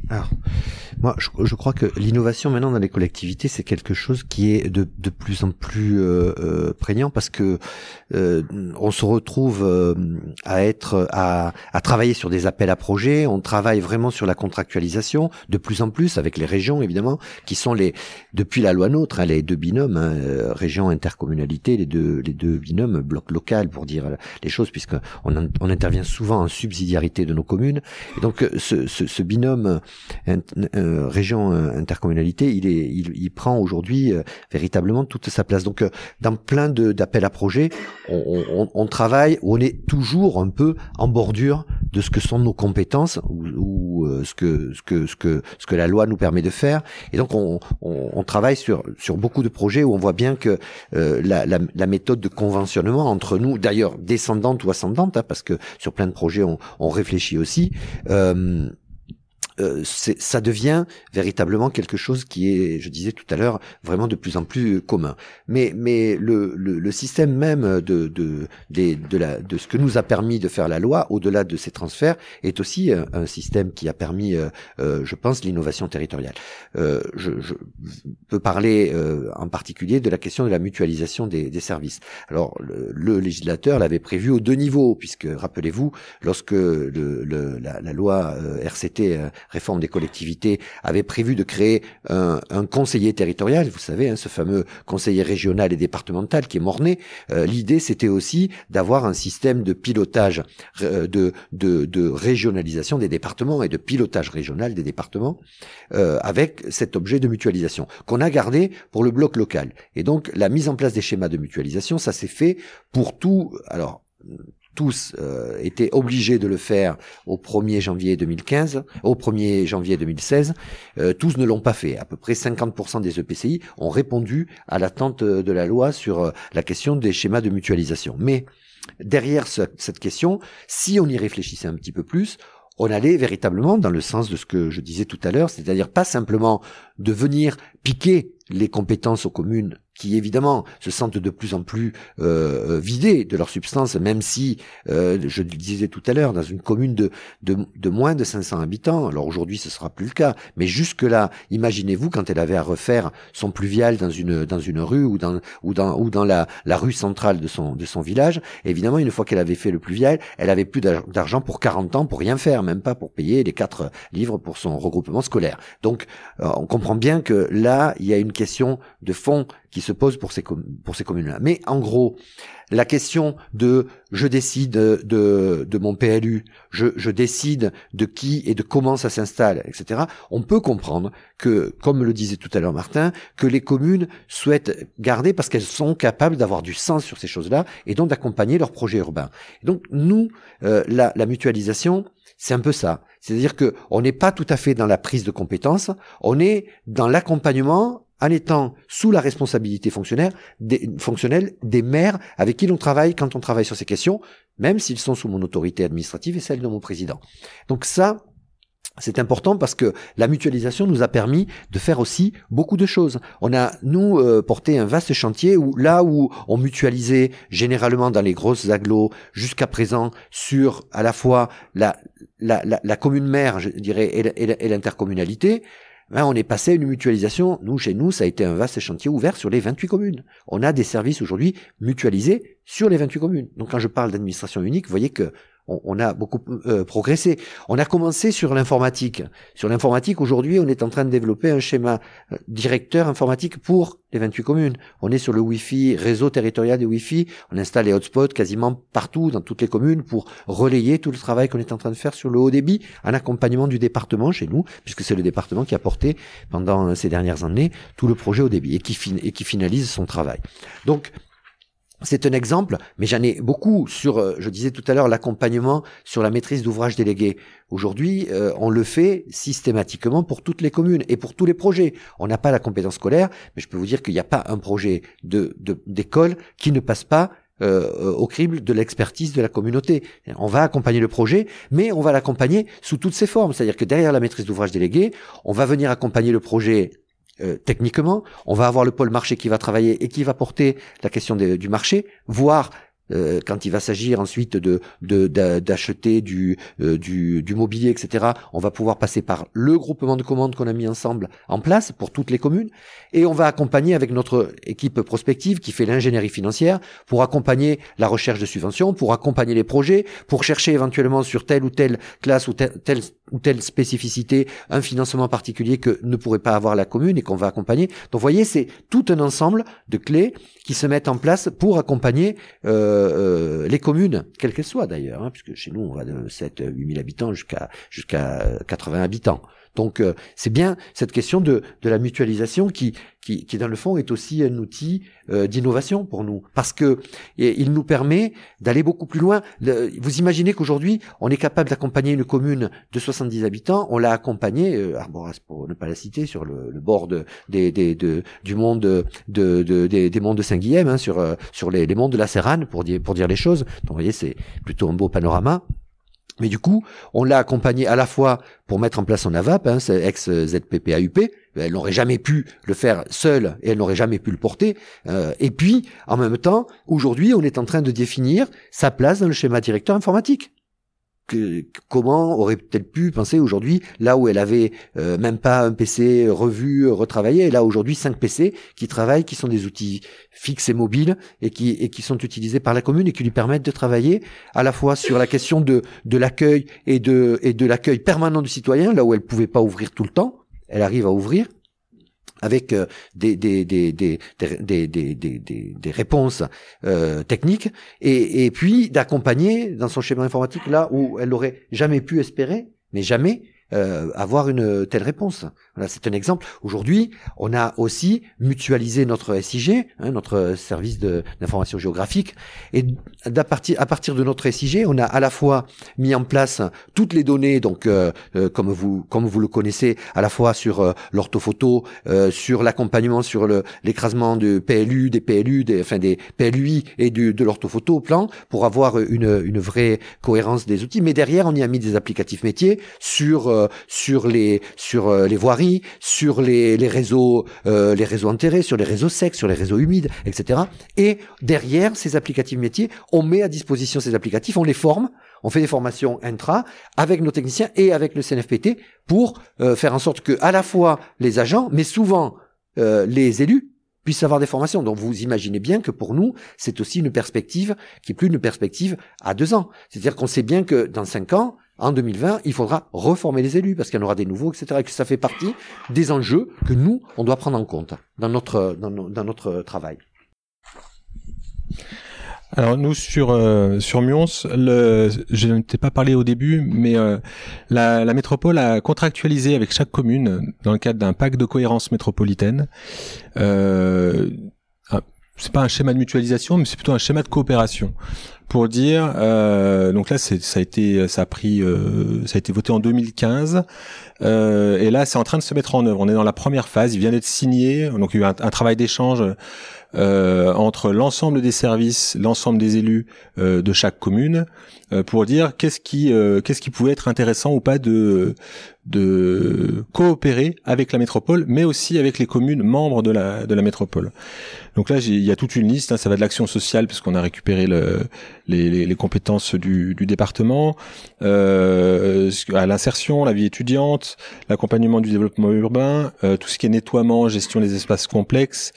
Alors, moi, je, je crois que l'innovation maintenant dans les collectivités, c'est quelque chose qui est de, de plus en plus euh, euh, prégnant parce que euh, on se retrouve euh, à être à, à travailler sur des appels à projets. On travaille vraiment sur la contractualisation de plus en plus avec les régions, évidemment, qui sont les depuis la loi NOTRe, hein, les deux binômes, hein, euh, région intercommunalité, les deux les deux binômes bloc local pour dire les choses, puisque on, intervient souvent en subsidiarité de nos communes. Et donc ce, ce, ce binôme euh, région euh, intercommunalité, il, est, il, il prend aujourd'hui euh, véritablement toute sa place. Donc, dans plein d'appels à projets, on, on, on, travaille, on est toujours un peu en bordure de ce que sont nos compétences ou, ou ce, que, ce, que, ce, que, ce que la loi nous permet de faire. Et donc, on, on travaille sur, sur beaucoup de projets où on voit bien que la, la, la, méthode de conventionnement entre nous, d'ailleurs descendante ou ascendante, hein, parce que sur plein de projets, on, on réfléchit aussi. Euh, euh, ça devient véritablement quelque chose qui est, je disais tout à l'heure, vraiment de plus en plus commun. Mais, mais le, le, le système même de, de, de, la, de ce que nous a permis de faire la loi, au-delà de ces transferts, est aussi un, système qui a permis, euh, euh, je pense, l'innovation territoriale. Euh, je, je, peux parler en particulier de la question de la mutualisation des, des services. Alors, le, le législateur l'avait prévu aux deux niveaux, puisque, rappelez-vous, lorsque le, la, la, loi RCT réforme des collectivités, avait prévu de créer un, conseiller territorial, vous savez, hein, ce fameux conseiller régional et départemental qui est morné. Euh, l'idée, c'était aussi d'avoir un système de pilotage, euh, de, régionalisation des départements et de pilotage régional des départements, euh, avec cet objet de mutualisation qu'on a gardé pour le bloc local. Et donc, la mise en place des schémas de mutualisation, ça s'est fait pour tout. Alors, tous euh, étaient obligés de le faire au 1er janvier 2015, au 1er janvier 2016. Euh, tous ne l'ont pas fait. À peu près 50% des EPCI ont répondu à l'attente de la loi sur euh, la question des schémas de mutualisation. Mais derrière cette question, si on y réfléchissait un petit peu plus, on allait véritablement dans le sens de ce que je disais tout à l'heure, c'est-à-dire pas simplement de venir piquer les compétences aux communes qui évidemment se sentent de plus en plus euh, vidées de leur substance, même si, euh, je le disais tout à l'heure, dans une commune de, de, de, moins de 500 habitants, alors aujourd'hui ce sera plus le cas, mais jusque-là, imaginez-vous quand elle avait à refaire son pluvial dans une, dans une rue ou dans, ou dans, ou dans la, rue centrale de son, de son village, évidemment, une fois qu'elle avait fait le pluvial, elle avait plus d'argent pour 40 ans pour rien faire, même pas pour payer les quatre livres pour son regroupement scolaire. Donc, euh, on comprend bien que là, il y a une question de fond qui se pose pour ces, pour ces communes-là. Mais en gros, la question de je décide de, de mon PLU, je, je décide de qui et de comment ça s'installe, etc., on peut comprendre que, comme le disait tout à l'heure Martin, que les communes souhaitent garder parce qu'elles sont capables d'avoir du sens sur ces choses-là et donc d'accompagner leurs projets urbains. donc nous, euh, la, la mutualisation, c'est un peu ça. C'est-à-dire que on n'est pas tout à fait dans la prise de compétences, on est dans l'accompagnement en étant sous la responsabilité fonctionnaire, des, fonctionnelle des maires avec qui l'on travaille quand on travaille sur ces questions, même s'ils sont sous mon autorité administrative et celle de mon président. Donc ça, c'est important parce que la mutualisation nous a permis de faire aussi beaucoup de choses. On a, nous, euh, porté un vaste chantier où là où on mutualisait généralement dans les grosses agglos jusqu'à présent sur à la fois la, la, la, commune mère, je dirais, et l'intercommunalité, ben, on est passé à une mutualisation. Nous, chez nous, ça a été un vaste chantier ouvert sur les 28 communes. On a des services aujourd'hui mutualisés sur les 28 communes. Donc quand je parle d'administration unique, vous voyez que on, a beaucoup euh, progressé. On a commencé sur l'informatique. Sur l'informatique, aujourd'hui, on est en train de développer un schéma euh, directeur informatique pour les 28 communes. On est sur le Wi-Fi, réseau territorial de Wi-Fi. On installe les hotspots quasiment partout dans toutes les communes pour relayer tout le travail qu'on est en train de faire sur le haut débit, en accompagnement du département chez nous, puisque c'est le département qui a porté pendant ces dernières années tout le projet haut débit et qui, et qui finalise son travail. Donc, c'est un exemple, mais j'en ai beaucoup sur, euh, je disais tout à l'heure, l'accompagnement sur la maîtrise d'ouvrage délégué. Aujourd'hui, euh, on le fait systématiquement pour toutes les communes et pour tous les projets. On n'a pas la compétence scolaire, mais je peux vous dire qu'il n'y a pas un projet d'école qui ne passe pas euh, au crible de l'expertise de la communauté. On va accompagner le projet, mais on va l'accompagner sous toutes ses formes. C'est-à-dire que derrière la maîtrise d'ouvrage délégué, on va venir accompagner le projet euh, techniquement. On va avoir le pôle marché qui va travailler et qui va porter la question du marché, voire euh, quand il va s'agir ensuite de d'acheter du, euh, du, du mobilier, etc. On va pouvoir passer par le groupement de commandes qu'on a mis ensemble en place pour toutes les communes, et on va accompagner avec notre équipe prospective qui fait l'ingénierie financière pour accompagner la recherche de subventions, pour accompagner les projets, pour chercher éventuellement sur telle ou telle classe ou telle, ou telle spécificité un financement particulier que ne pourrait pas avoir la commune et qu'on va accompagner. Donc vous voyez, c'est tout un ensemble de clés qui se mettent en place pour accompagner euh, euh, les communes, quelles qu'elles soient d'ailleurs, hein, puisque chez nous on va de 7 8 000 habitants jusqu'à jusqu'à 80 habitants. Donc euh, c'est bien cette question de, de la mutualisation qui, qui, qui, dans le fond, est aussi un outil euh, d'innovation pour nous, parce que il nous permet d'aller beaucoup plus loin. vous imaginez qu'aujourd'hui, on est capable d'accompagner une commune de 70 habitants, on l'a accompagné, euh, Arboras pour ne pas la citer, sur le, le bord de, des, des, de, du monde de, de, des, des monts de Saint-Guilhem, hein, sur, euh, sur les, les monts de la Serrane, pour dire, pour dire les choses. Donc vous voyez, c'est plutôt un beau panorama. Mais du coup, on l'a accompagné à la fois pour mettre en place son AVAP, hein, ex-ZPPAUP, elle n'aurait jamais pu le faire seule et elle n'aurait jamais pu le porter. Euh, et puis, en même temps, aujourd'hui, on est en train de définir sa place dans le schéma directeur informatique comment aurait-elle pu penser aujourd'hui, là où elle avait euh, même pas un PC revu, retravaillé, et là aujourd'hui cinq PC qui travaillent, qui sont des outils fixes et mobiles et qui, sont utilisés par la commune et qui lui permettent de travailler à la fois sur la question de, de l'accueil et de, et de l'accueil permanent du citoyen, là où elle pouvait pas ouvrir tout le temps, elle arrive à ouvrir avec des, des, des, des, des, des, des, des réponses euh, techniques, et, et puis d'accompagner dans son schéma informatique là où elle n'aurait jamais pu espérer, mais jamais, euh, avoir une telle réponse. Voilà, c'est un exemple. Aujourd'hui, on a aussi mutualisé notre SIG, hein, notre service d'information géographique, et à partir, à partir de notre SIG, on a à la fois mis en place toutes les données, donc euh, euh, comme vous comme vous le connaissez, à la fois sur euh, l'orthophoto, sur l'accompagnement, sur l'écrasement du PLU, des PLU, des enfin des PLUI et du, de l'orthophoto au plan, pour avoir une une vraie cohérence des outils. Mais derrière, on y a mis des applicatifs métiers sur euh, sur les sur euh, les voiries, sur les, les réseaux euh, les réseaux enterrés, sur les réseaux secs, sur les réseaux humides, etc. Et derrière ces applicatifs métiers, on met à disposition ces applicatifs, on les forme, on fait des formations intra avec nos techniciens et avec le CNFPT pour faire en sorte que à la fois les agents, mais souvent les élus puissent avoir des formations. Donc vous imaginez bien que pour nous, c'est aussi une perspective qui est plus une perspective à deux ans. C'est-à-dire qu'on sait bien que dans cinq ans, en 2020, il faudra reformer les élus parce qu'il y en aura des nouveaux, etc. Et que ça fait partie des enjeux que nous, on doit prendre en compte dans notre, dans, notre travail. Alors nous sur euh, sur Mions, je ne pas parlé au début, mais euh, la, métropole a contractualisé avec chaque commune dans le cadre d'un pacte de cohérence métropolitaine. Euh, c'est pas un schéma de mutualisation, mais c'est plutôt un schéma de coopération. Pour dire euh, donc là c'est ça a été ça a pris euh, ça a été voté en 2015 euh, et là c'est en train de se mettre en œuvre. On est dans la première phase. Il vient d'être signé. Donc il y a eu un, un travail d'échange entre l'ensemble des services, l'ensemble des élus euh, de chaque commune, euh, pour dire qu'est-ce qui, qu'est-ce qui pouvait être intéressant ou pas de de coopérer avec la métropole, mais aussi avec les communes membres de la de la métropole. Donc là, il y a toute une liste. Hein, ça va de l'action sociale puisqu'on a récupéré le, les, les, compétences du, du département, euh, à l'insertion, la vie étudiante, l'accompagnement du développement urbain, tout ce qui est nettoiement, gestion des espaces complexes,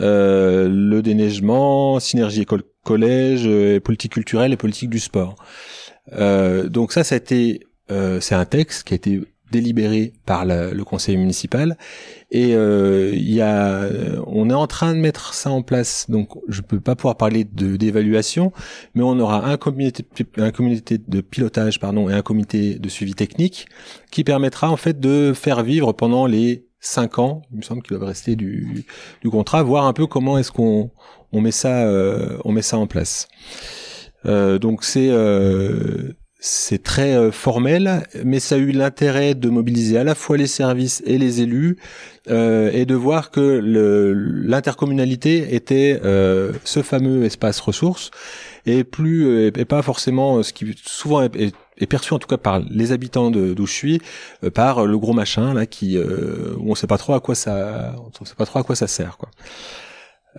euh, le déneigement, synergie école-collège, euh, politique culturelle et politique du sport. Euh, donc ça, ça a été, c'est un texte qui a été délibéré par le conseil municipal et il y a on est en train de mettre ça en place donc je peux pas pouvoir parler d'évaluation mais on aura un comité un comité de pilotage pardon et un comité de suivi technique qui permettra en fait de faire vivre pendant les 5 ans, il me semble qu'il doit rester du, du contrat, voir un peu comment est-ce qu'on on met ça euh, on met ça en place. Euh, donc c'est euh, c'est très euh, formel, mais ça a eu l'intérêt de mobiliser à la fois les services et les élus et de voir que l'intercommunalité était ce fameux espace ressources et plus et pas forcément ce qui souvent est perçu en tout cas par les habitants d'où je suis euh, par le gros machin là qui euh, on sait pas trop à quoi ça on sait pas trop à quoi ça sert quoi.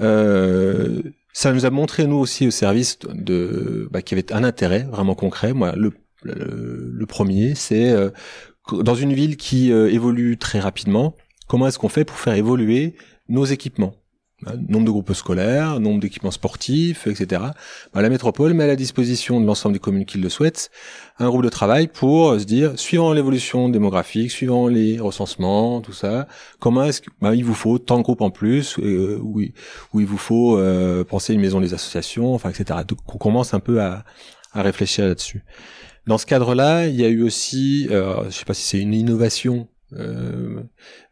Euh, ça nous a montré nous aussi au service de bah, qu'il y avait un intérêt vraiment concret. Moi, le, le, premier, c'est euh, dans une ville qui évolue très rapidement, comment est-ce qu'on fait pour faire évoluer nos équipements? Nombre de groupes scolaires, nombre d'équipements sportifs, etc. Bah, la métropole met à la disposition de l'ensemble des communes qui le souhaitent un groupe de travail pour se dire, suivant l'évolution démographique, suivant les recensements, tout ça, comment est-ce que bah, il vous faut tant de groupes en plus, euh, où, il vous faut euh, penser une maison des associations, enfin, etc. Donc on commence un peu à, à réfléchir là-dessus. Dans ce cadre-là, il y a eu aussi, euh, je sais pas si c'est une innovation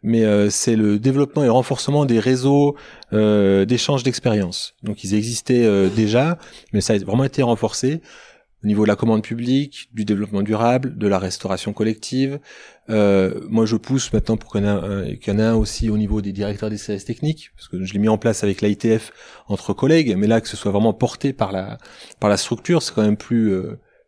mais euh, c'est le développement et renforcement des réseaux euh, d'échange d'expériences. Donc ils existaient déjà, mais ça a vraiment été renforcé au niveau de la commande publique, du développement durable, de la restauration collective. moi, je pousse maintenant pour qu'il y, en ait un aussi au niveau des directeurs des services techniques, parce que je l'ai mis en place avec l'ITF entre collègues, mais là que ce soit vraiment porté par la par la structure, c'est quand même plus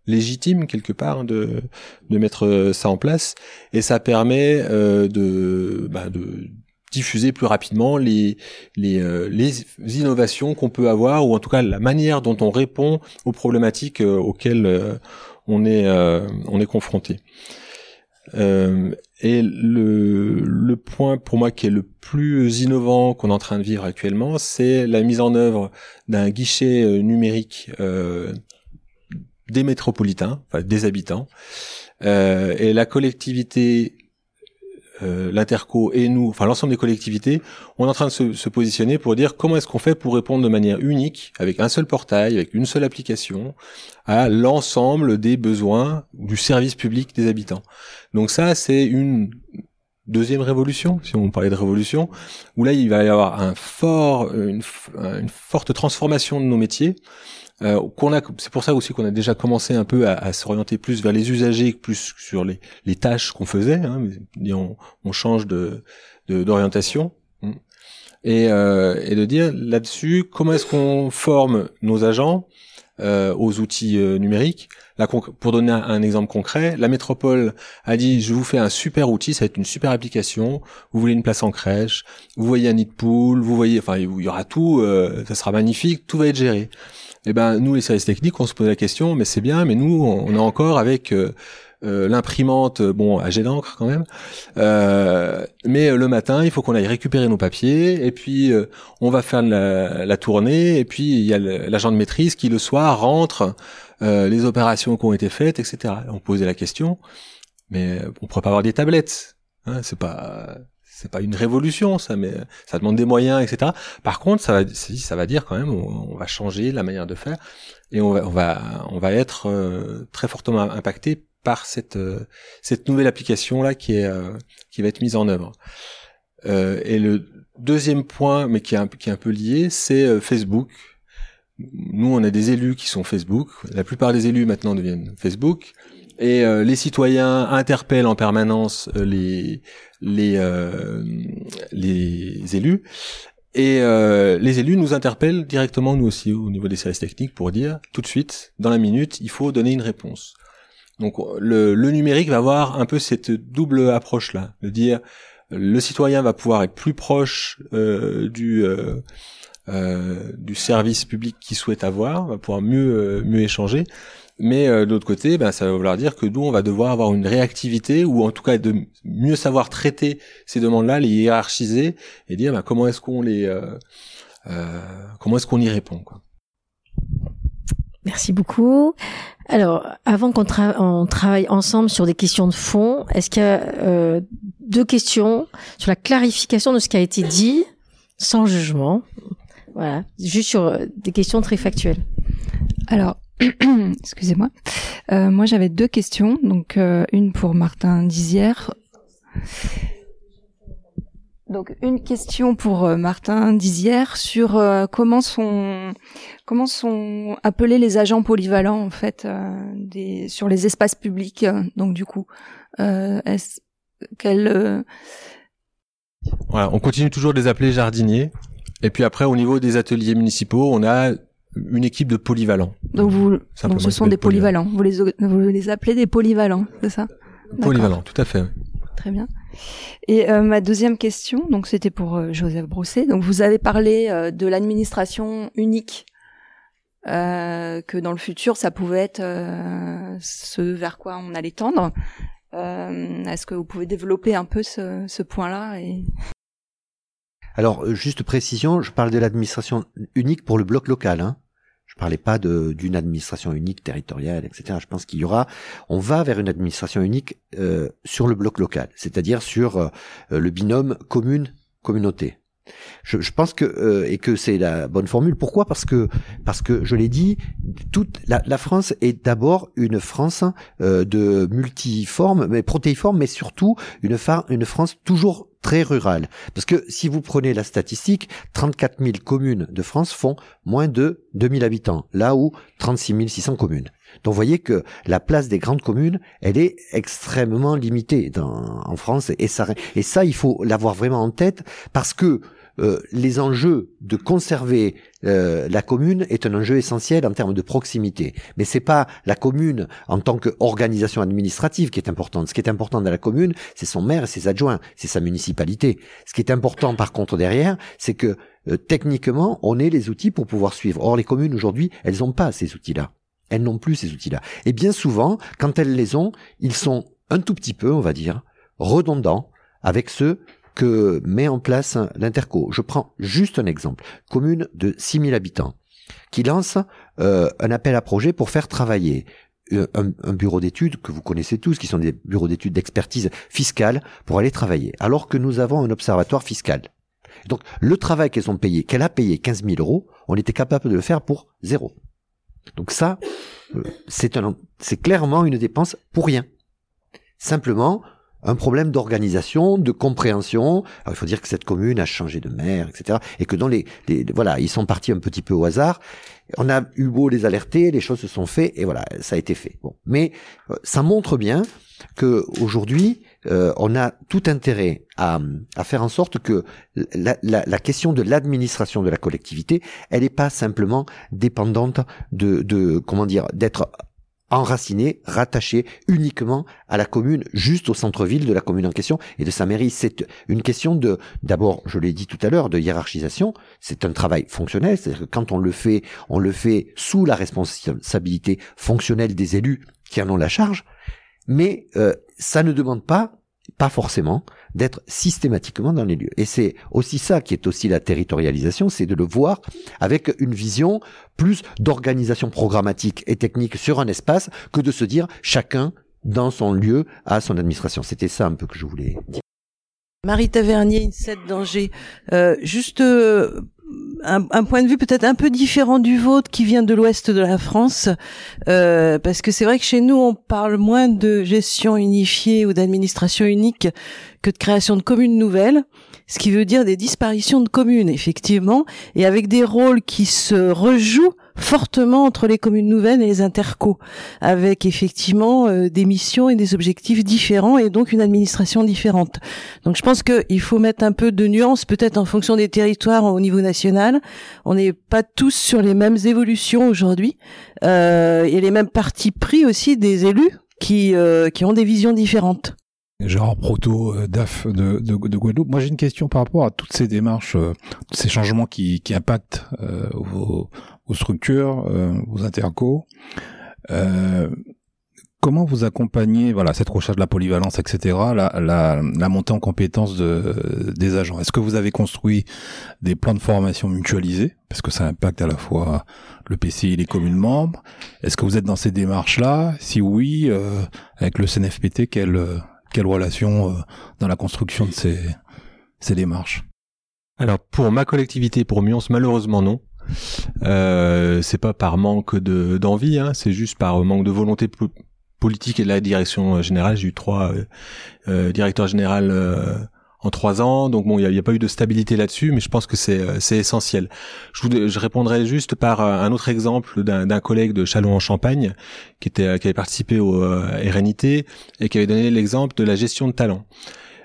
légitime quelque part de, de mettre euh, ça en place et ça permet euh, de, bah, de diffuser plus rapidement les les, euh, les innovations qu'on peut avoir ou en tout cas la manière dont on répond aux problématiques auxquelles on est on est confronté. et le, le point pour moi qui est le plus innovant qu'on est en train de vivre actuellement, c'est la mise en œuvre d'un guichet numérique des métropolitains, des habitants, euh, et la collectivité, euh, l'interco et nous, enfin l'ensemble des collectivités, on est en train de se, positionner pour dire comment est-ce qu'on fait pour répondre de manière unique, avec un seul portail, avec une seule application, à l'ensemble des besoins du service public des habitants. Donc ça, c'est une deuxième révolution, si on parlait de révolution, où là il va y avoir un une forte transformation de nos métiers. Euh, c'est pour ça aussi qu'on a déjà commencé un peu à, à s'orienter plus vers les usagers, plus sur les, les tâches qu'on faisait. Hein, on, on change de, d'orientation. Et, euh, et de dire là-dessus comment est-ce qu'on forme nos agents euh, aux outils euh, numériques? Là, pour donner un, exemple concret, la métropole a dit je vous fais un super outil, ça va être une super application. Vous voulez une place en crèche, vous voyez un nid de poule, vous voyez, enfin il y aura tout, euh, ça sera magnifique, tout va être géré eh ben nous les services techniques on se pose la question mais c'est bien mais nous on est encore avec euh, euh, l'imprimante bon à jet d'encre quand même. Euh, mais le matin il faut qu'on aille récupérer nos papiers et puis on va faire la, la, tournée et puis il y a l'agent de maîtrise qui le soir rentre les opérations qui ont été faites etc on posait la question mais on pourrait pas avoir des tablettes hein, c'est pas c'est pas une révolution, ça, mais ça demande des moyens, etc. Par contre, ça va, ça va dire quand même, on, va changer la manière de faire et on va, on va, on va être euh, très fortement impacté par cette euh, cette nouvelle application là qui est euh, qui va être mise en œuvre. et le deuxième point, mais qui est un, qui est un peu lié, c'est Facebook. nous, on a des élus qui sont Facebook. La plupart des élus maintenant deviennent Facebook. Et euh, les citoyens interpellent en permanence euh, les les euh, les élus. Et les élus nous interpellent directement nous aussi au niveau des services techniques pour dire tout de suite, dans la minute, il faut donner une réponse. Donc le, le numérique va avoir un peu cette double approche là, de dire le citoyen va pouvoir être plus proche du euh, du service public qu'il souhaite avoir, va pouvoir mieux euh, mieux échanger. Mais euh, de l'autre côté, ben, ça va vouloir dire que nous, on va devoir avoir une réactivité ou en tout cas de mieux savoir traiter ces demandes-là, les hiérarchiser et dire ben, comment est-ce qu'on les comment est-ce qu'on y répond. Quoi. Merci beaucoup. Alors, avant qu'on travaille ensemble sur des questions de fond, est-ce qu'il y a deux questions sur la clarification de ce qui a été dit, sans jugement? Voilà, juste sur euh, des questions très factuelles. Alors, excusez-moi. Euh, moi, j'avais deux questions. Donc, euh, une pour Martin Dizière. Donc, une question pour Martin Dizière sur comment sont comment sont appelés les agents polyvalents en fait des, sur les espaces publics. donc, du coup, est-ce voilà, on continue toujours de les appeler jardiniers. Et puis après, au niveau des ateliers municipaux, on a une équipe de polyvalents. Donc vous, donc ce sont des polyvalents. Vous les vous les appelez des polyvalents, c'est ça? Polyvalents, tout à fait. Très bien. Et euh, ma deuxième question, donc c'était pour euh, Joseph Brousset. Donc vous avez parlé euh, de l'administration unique, que dans le futur ça pouvait être ce vers quoi on allait tendre. Est-ce que vous pouvez développer un peu ce, ce point-là et alors, juste précision, je parle de l'administration unique pour le bloc local. Hein. Je parlais pas d'une administration unique territoriale, etc. Je pense qu'il y aura, on va vers une administration unique euh, sur le bloc local, c'est-à-dire sur euh, le binôme commune-communauté. Je, pense que euh, et que c'est la bonne formule. Pourquoi? Parce que parce que je l'ai dit, toute la, France est d'abord une France euh, de multiforme, mais protéiforme, mais surtout une, une France toujours très rurale. Parce que si vous prenez la statistique, 34 000 communes de France font moins de 2000 habitants, là où 36 600 communes. Donc vous voyez que la place des grandes communes, elle est extrêmement limitée en France et ça, et ça il faut l'avoir vraiment en tête parce que euh, les enjeux de conserver euh, la commune est un enjeu essentiel en termes de proximité. Mais c'est pas la commune en tant qu'organisation administrative qui est importante. Ce qui est important dans la commune, c'est son maire et ses adjoints, c'est sa municipalité. Ce qui est important par contre derrière, c'est que euh, techniquement, on ait les outils pour pouvoir suivre. Or, les communes aujourd'hui, elles n'ont pas ces outils-là. Elles n'ont plus ces outils-là. Et bien souvent, quand elles les ont, ils sont un tout petit peu, on va dire, redondants avec ceux que met en place l'Interco. Je prends juste un exemple. Commune de 6000 habitants qui lance euh, un appel à projet pour faire travailler euh, un, bureau d'études que vous connaissez tous, qui sont des bureaux d'études d'expertise fiscale, pour aller travailler, alors que nous avons un observatoire fiscal. Donc le travail qu'elles ont payé, qu'elle a payé 15 000 euros, on était capable de le faire pour zéro. Donc ça, euh, c'est un, c'est clairement une dépense pour rien. Simplement, un problème d'organisation, de compréhension. il faut dire que cette commune a changé de maire, etc. Et que dans les, voilà, ils sont partis un petit peu au hasard. On a eu beau les alerter, les choses se sont faites et voilà, ça a été fait. Bon, mais euh, ça montre bien que aujourd'hui, euh, on a tout intérêt à, à, faire en sorte que la, question de l'administration de la collectivité, elle n'est pas simplement dépendante de, comment dire, d'être enraciné, rattaché uniquement à la commune, juste au centre-ville de la commune en question et de sa mairie. C'est une question de, d'abord, je l'ai dit tout à l'heure, de hiérarchisation. C'est un travail fonctionnel, c'est-à-dire que quand on le fait, on le fait sous la responsabilité fonctionnelle des élus qui en ont la charge, mais euh, ça ne demande pas, pas forcément, d'être systématiquement dans les lieux. Et c'est aussi ça qui est aussi la territorialisation, c'est de le voir avec une vision plus d'organisation programmatique et technique sur un espace que de se dire chacun dans son lieu à son administration. C'était ça un peu que je voulais dire. Marie Tavernier, 7 d'Angers. Euh, juste un, point de vue peut-être un peu différent du vôtre qui vient de l'ouest de la France, euh, parce que c'est vrai que chez nous on parle moins de gestion unifiée ou d'administration unique que de création de communes nouvelles, ce qui veut dire des disparitions de communes effectivement, et avec des rôles qui se rejouent fortement entre les communes nouvelles et les intercos, avec effectivement euh, des missions et des objectifs différents et donc une administration différente. Donc je pense qu'il faut mettre un peu de nuance peut-être en fonction des territoires au niveau national. On n'est pas tous sur les mêmes évolutions aujourd'hui euh, et les mêmes partis pris aussi des élus qui, euh, qui ont des visions différentes. Gérard Proto, euh, DAF de, de, de Guadeloupe. Moi, j'ai une question par rapport à toutes ces démarches, euh, ces changements qui, qui impactent euh, vos, vos, structures, euh, vos intercos. Euh, comment vous accompagnez voilà, cette recherche de la polyvalence, etc., la, la, la montée en compétences de, des agents? Est-ce que vous avez construit des plans de formation mutualisés? Parce que ça impacte à la fois le PCI et les communes membres. Est-ce que vous êtes dans ces démarches-là? Si oui, euh, avec le CNFPT, quelle quelle relation euh, dans la construction de ces, ces démarches? Alors pour ma collectivité, pour Mions, malheureusement non. Euh, c'est pas par manque de d'envie, hein, c'est juste par manque de volonté politique et de la direction générale. J'ai eu trois euh, euh directeurs généraux euh, en trois ans. Donc bon, il n'y a, a, pas eu de stabilité là-dessus, mais je pense que c'est euh, c'est essentiel. Je, vous, je répondrai juste par euh, un autre exemple d'un collègue de Chalon en Champagne qui était qui avait participé au euh, RNIT et qui avait donné l'exemple de la gestion de talent.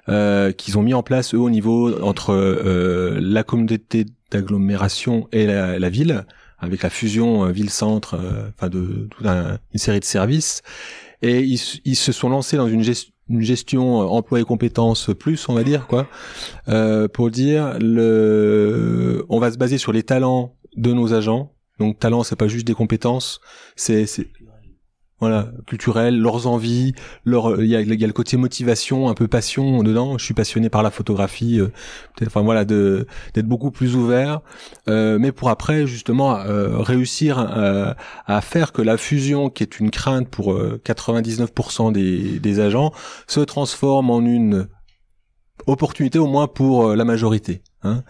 Euh, qu'ils ont mis en place eux au niveau entre euh, la communauté d'agglomération et la, ville, avec la fusion euh, ville-centre, enfin de toute un, une série de services, et ils, ils se sont lancés dans une gestion une gestion euh, emploi et compétences plus, on va dire quoi, euh, pour dire le, on va se baser sur les talents de nos agents. Donc talent, c'est pas juste des compétences, c'est voilà, culturel, leurs envies, leur, il y a, y a, le côté motivation, un peu passion dedans. Je suis passionné par la photographie, euh, enfin voilà, de d'être beaucoup plus ouvert, euh, mais pour après justement euh, réussir euh, à faire que la fusion, qui est une crainte pour 99% euh, des, des agents, se transforme en une opportunité au moins pour la majorité. Hein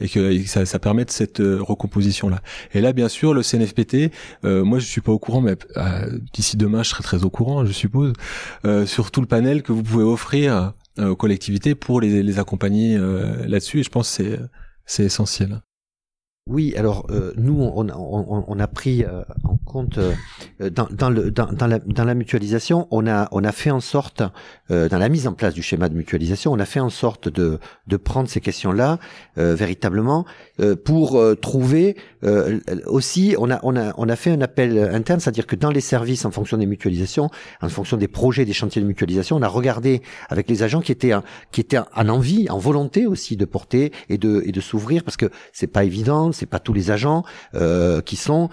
et que, ça, ça permette cette euh, recomposition là. Et là, bien sûr, le CNFPT, euh, moi je suis pas au courant, mais euh, d'ici demain, je serai très au courant, je suppose, euh, sur tout le panel que vous pouvez offrir aux collectivités pour les, les accompagner là-dessus. Et je pense c'est c'est essentiel. Oui, alors euh, nous, on, on, on, a pris euh, en compte euh, dans, dans, le, dans, la, dans, la, mutualisation, on a, on a fait en sorte, euh, dans la mise en place du schéma de mutualisation, on a fait en sorte de, de prendre ces questions-là euh, véritablement pour trouver aussi, on a, on, a, on a fait un appel interne, c'est-à-dire que dans les services, en fonction des mutualisations, en fonction des projets, des chantiers de mutualisation, on a regardé avec les agents qui étaient, qui étaient en envie, en volonté aussi de porter et de, et de s'ouvrir, parce que c'est pas évident c'est pas tous les agents euh, qui sont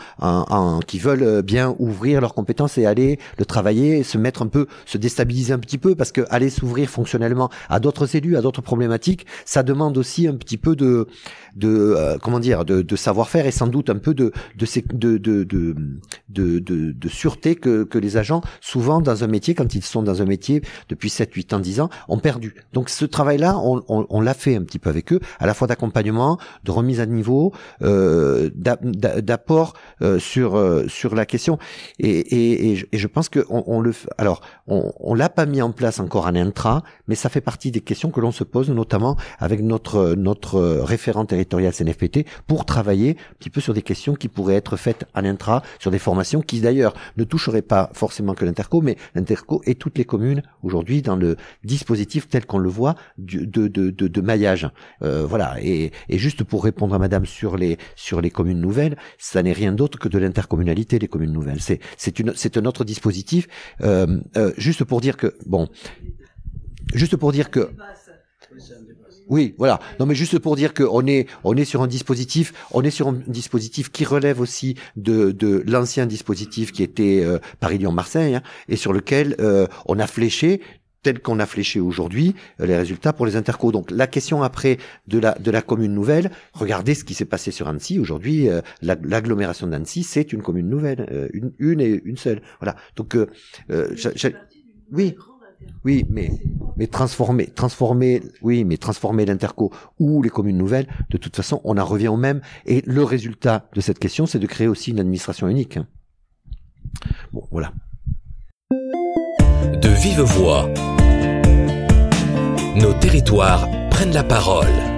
qui veulent bien ouvrir leurs compétences et aller le travailler, se mettre un peu, se déstabiliser un petit peu parce que aller s'ouvrir fonctionnellement à d'autres élus, à d'autres problématiques, ça demande aussi un petit peu de de euh, comment dire de, de savoir-faire et sans doute un peu de de, de, de, de, de, de, sûreté que, que les agents souvent dans un métier quand ils sont dans un métier depuis 7 8 ans 10 ans ont perdu. Donc ce travail là on, on, on l'a fait un petit peu avec eux à la fois d'accompagnement, de remise à niveau, d'apport euh, sur euh, sur la question. Et, et, et, je, et je pense que on, on le alors on, on l'a pas mis en place encore en intra mais ça fait partie des questions que l'on se pose notamment avec notre notre référent territorial CNFPT pour travailler un petit peu sur des questions qui pourraient être faites en intra sur des formations qui d'ailleurs ne toucheraient pas forcément que l'interco mais l'interco et toutes les communes aujourd'hui dans le dispositif tel qu'on le voit de, de, de, de maillage. Euh, voilà. Et, et juste pour répondre à madame sur les sur les communes nouvelles, ça n'est rien d'autre que de l'intercommunalité les communes nouvelles. C'est c'est une c'est un autre dispositif. Euh, euh, juste pour dire que bon, juste pour dire que oui, voilà. Non, mais juste pour dire qu'on est, on est sur un dispositif, on est sur un dispositif qui relève aussi de, de l'ancien dispositif qui était euh, Paris-Lyon-Marseille, hein, et sur lequel on a fléché tel qu'on a fléché aujourd'hui euh, les résultats pour les intercos. Donc la question après de la de la commune nouvelle, regardez ce qui s'est passé sur Annecy aujourd'hui. Euh, l'agglomération d'Annecy, c'est une commune nouvelle, euh, une, une et une seule. Voilà. Donc oui. Oui, mais mais transformer, transformer, oui, mais transformer l'interco ou les communes nouvelles, de toute façon, on en revient au même. Et le résultat de cette question, c'est de créer aussi une administration unique. Bon, voilà. De vive voix. Nos territoires prennent la parole.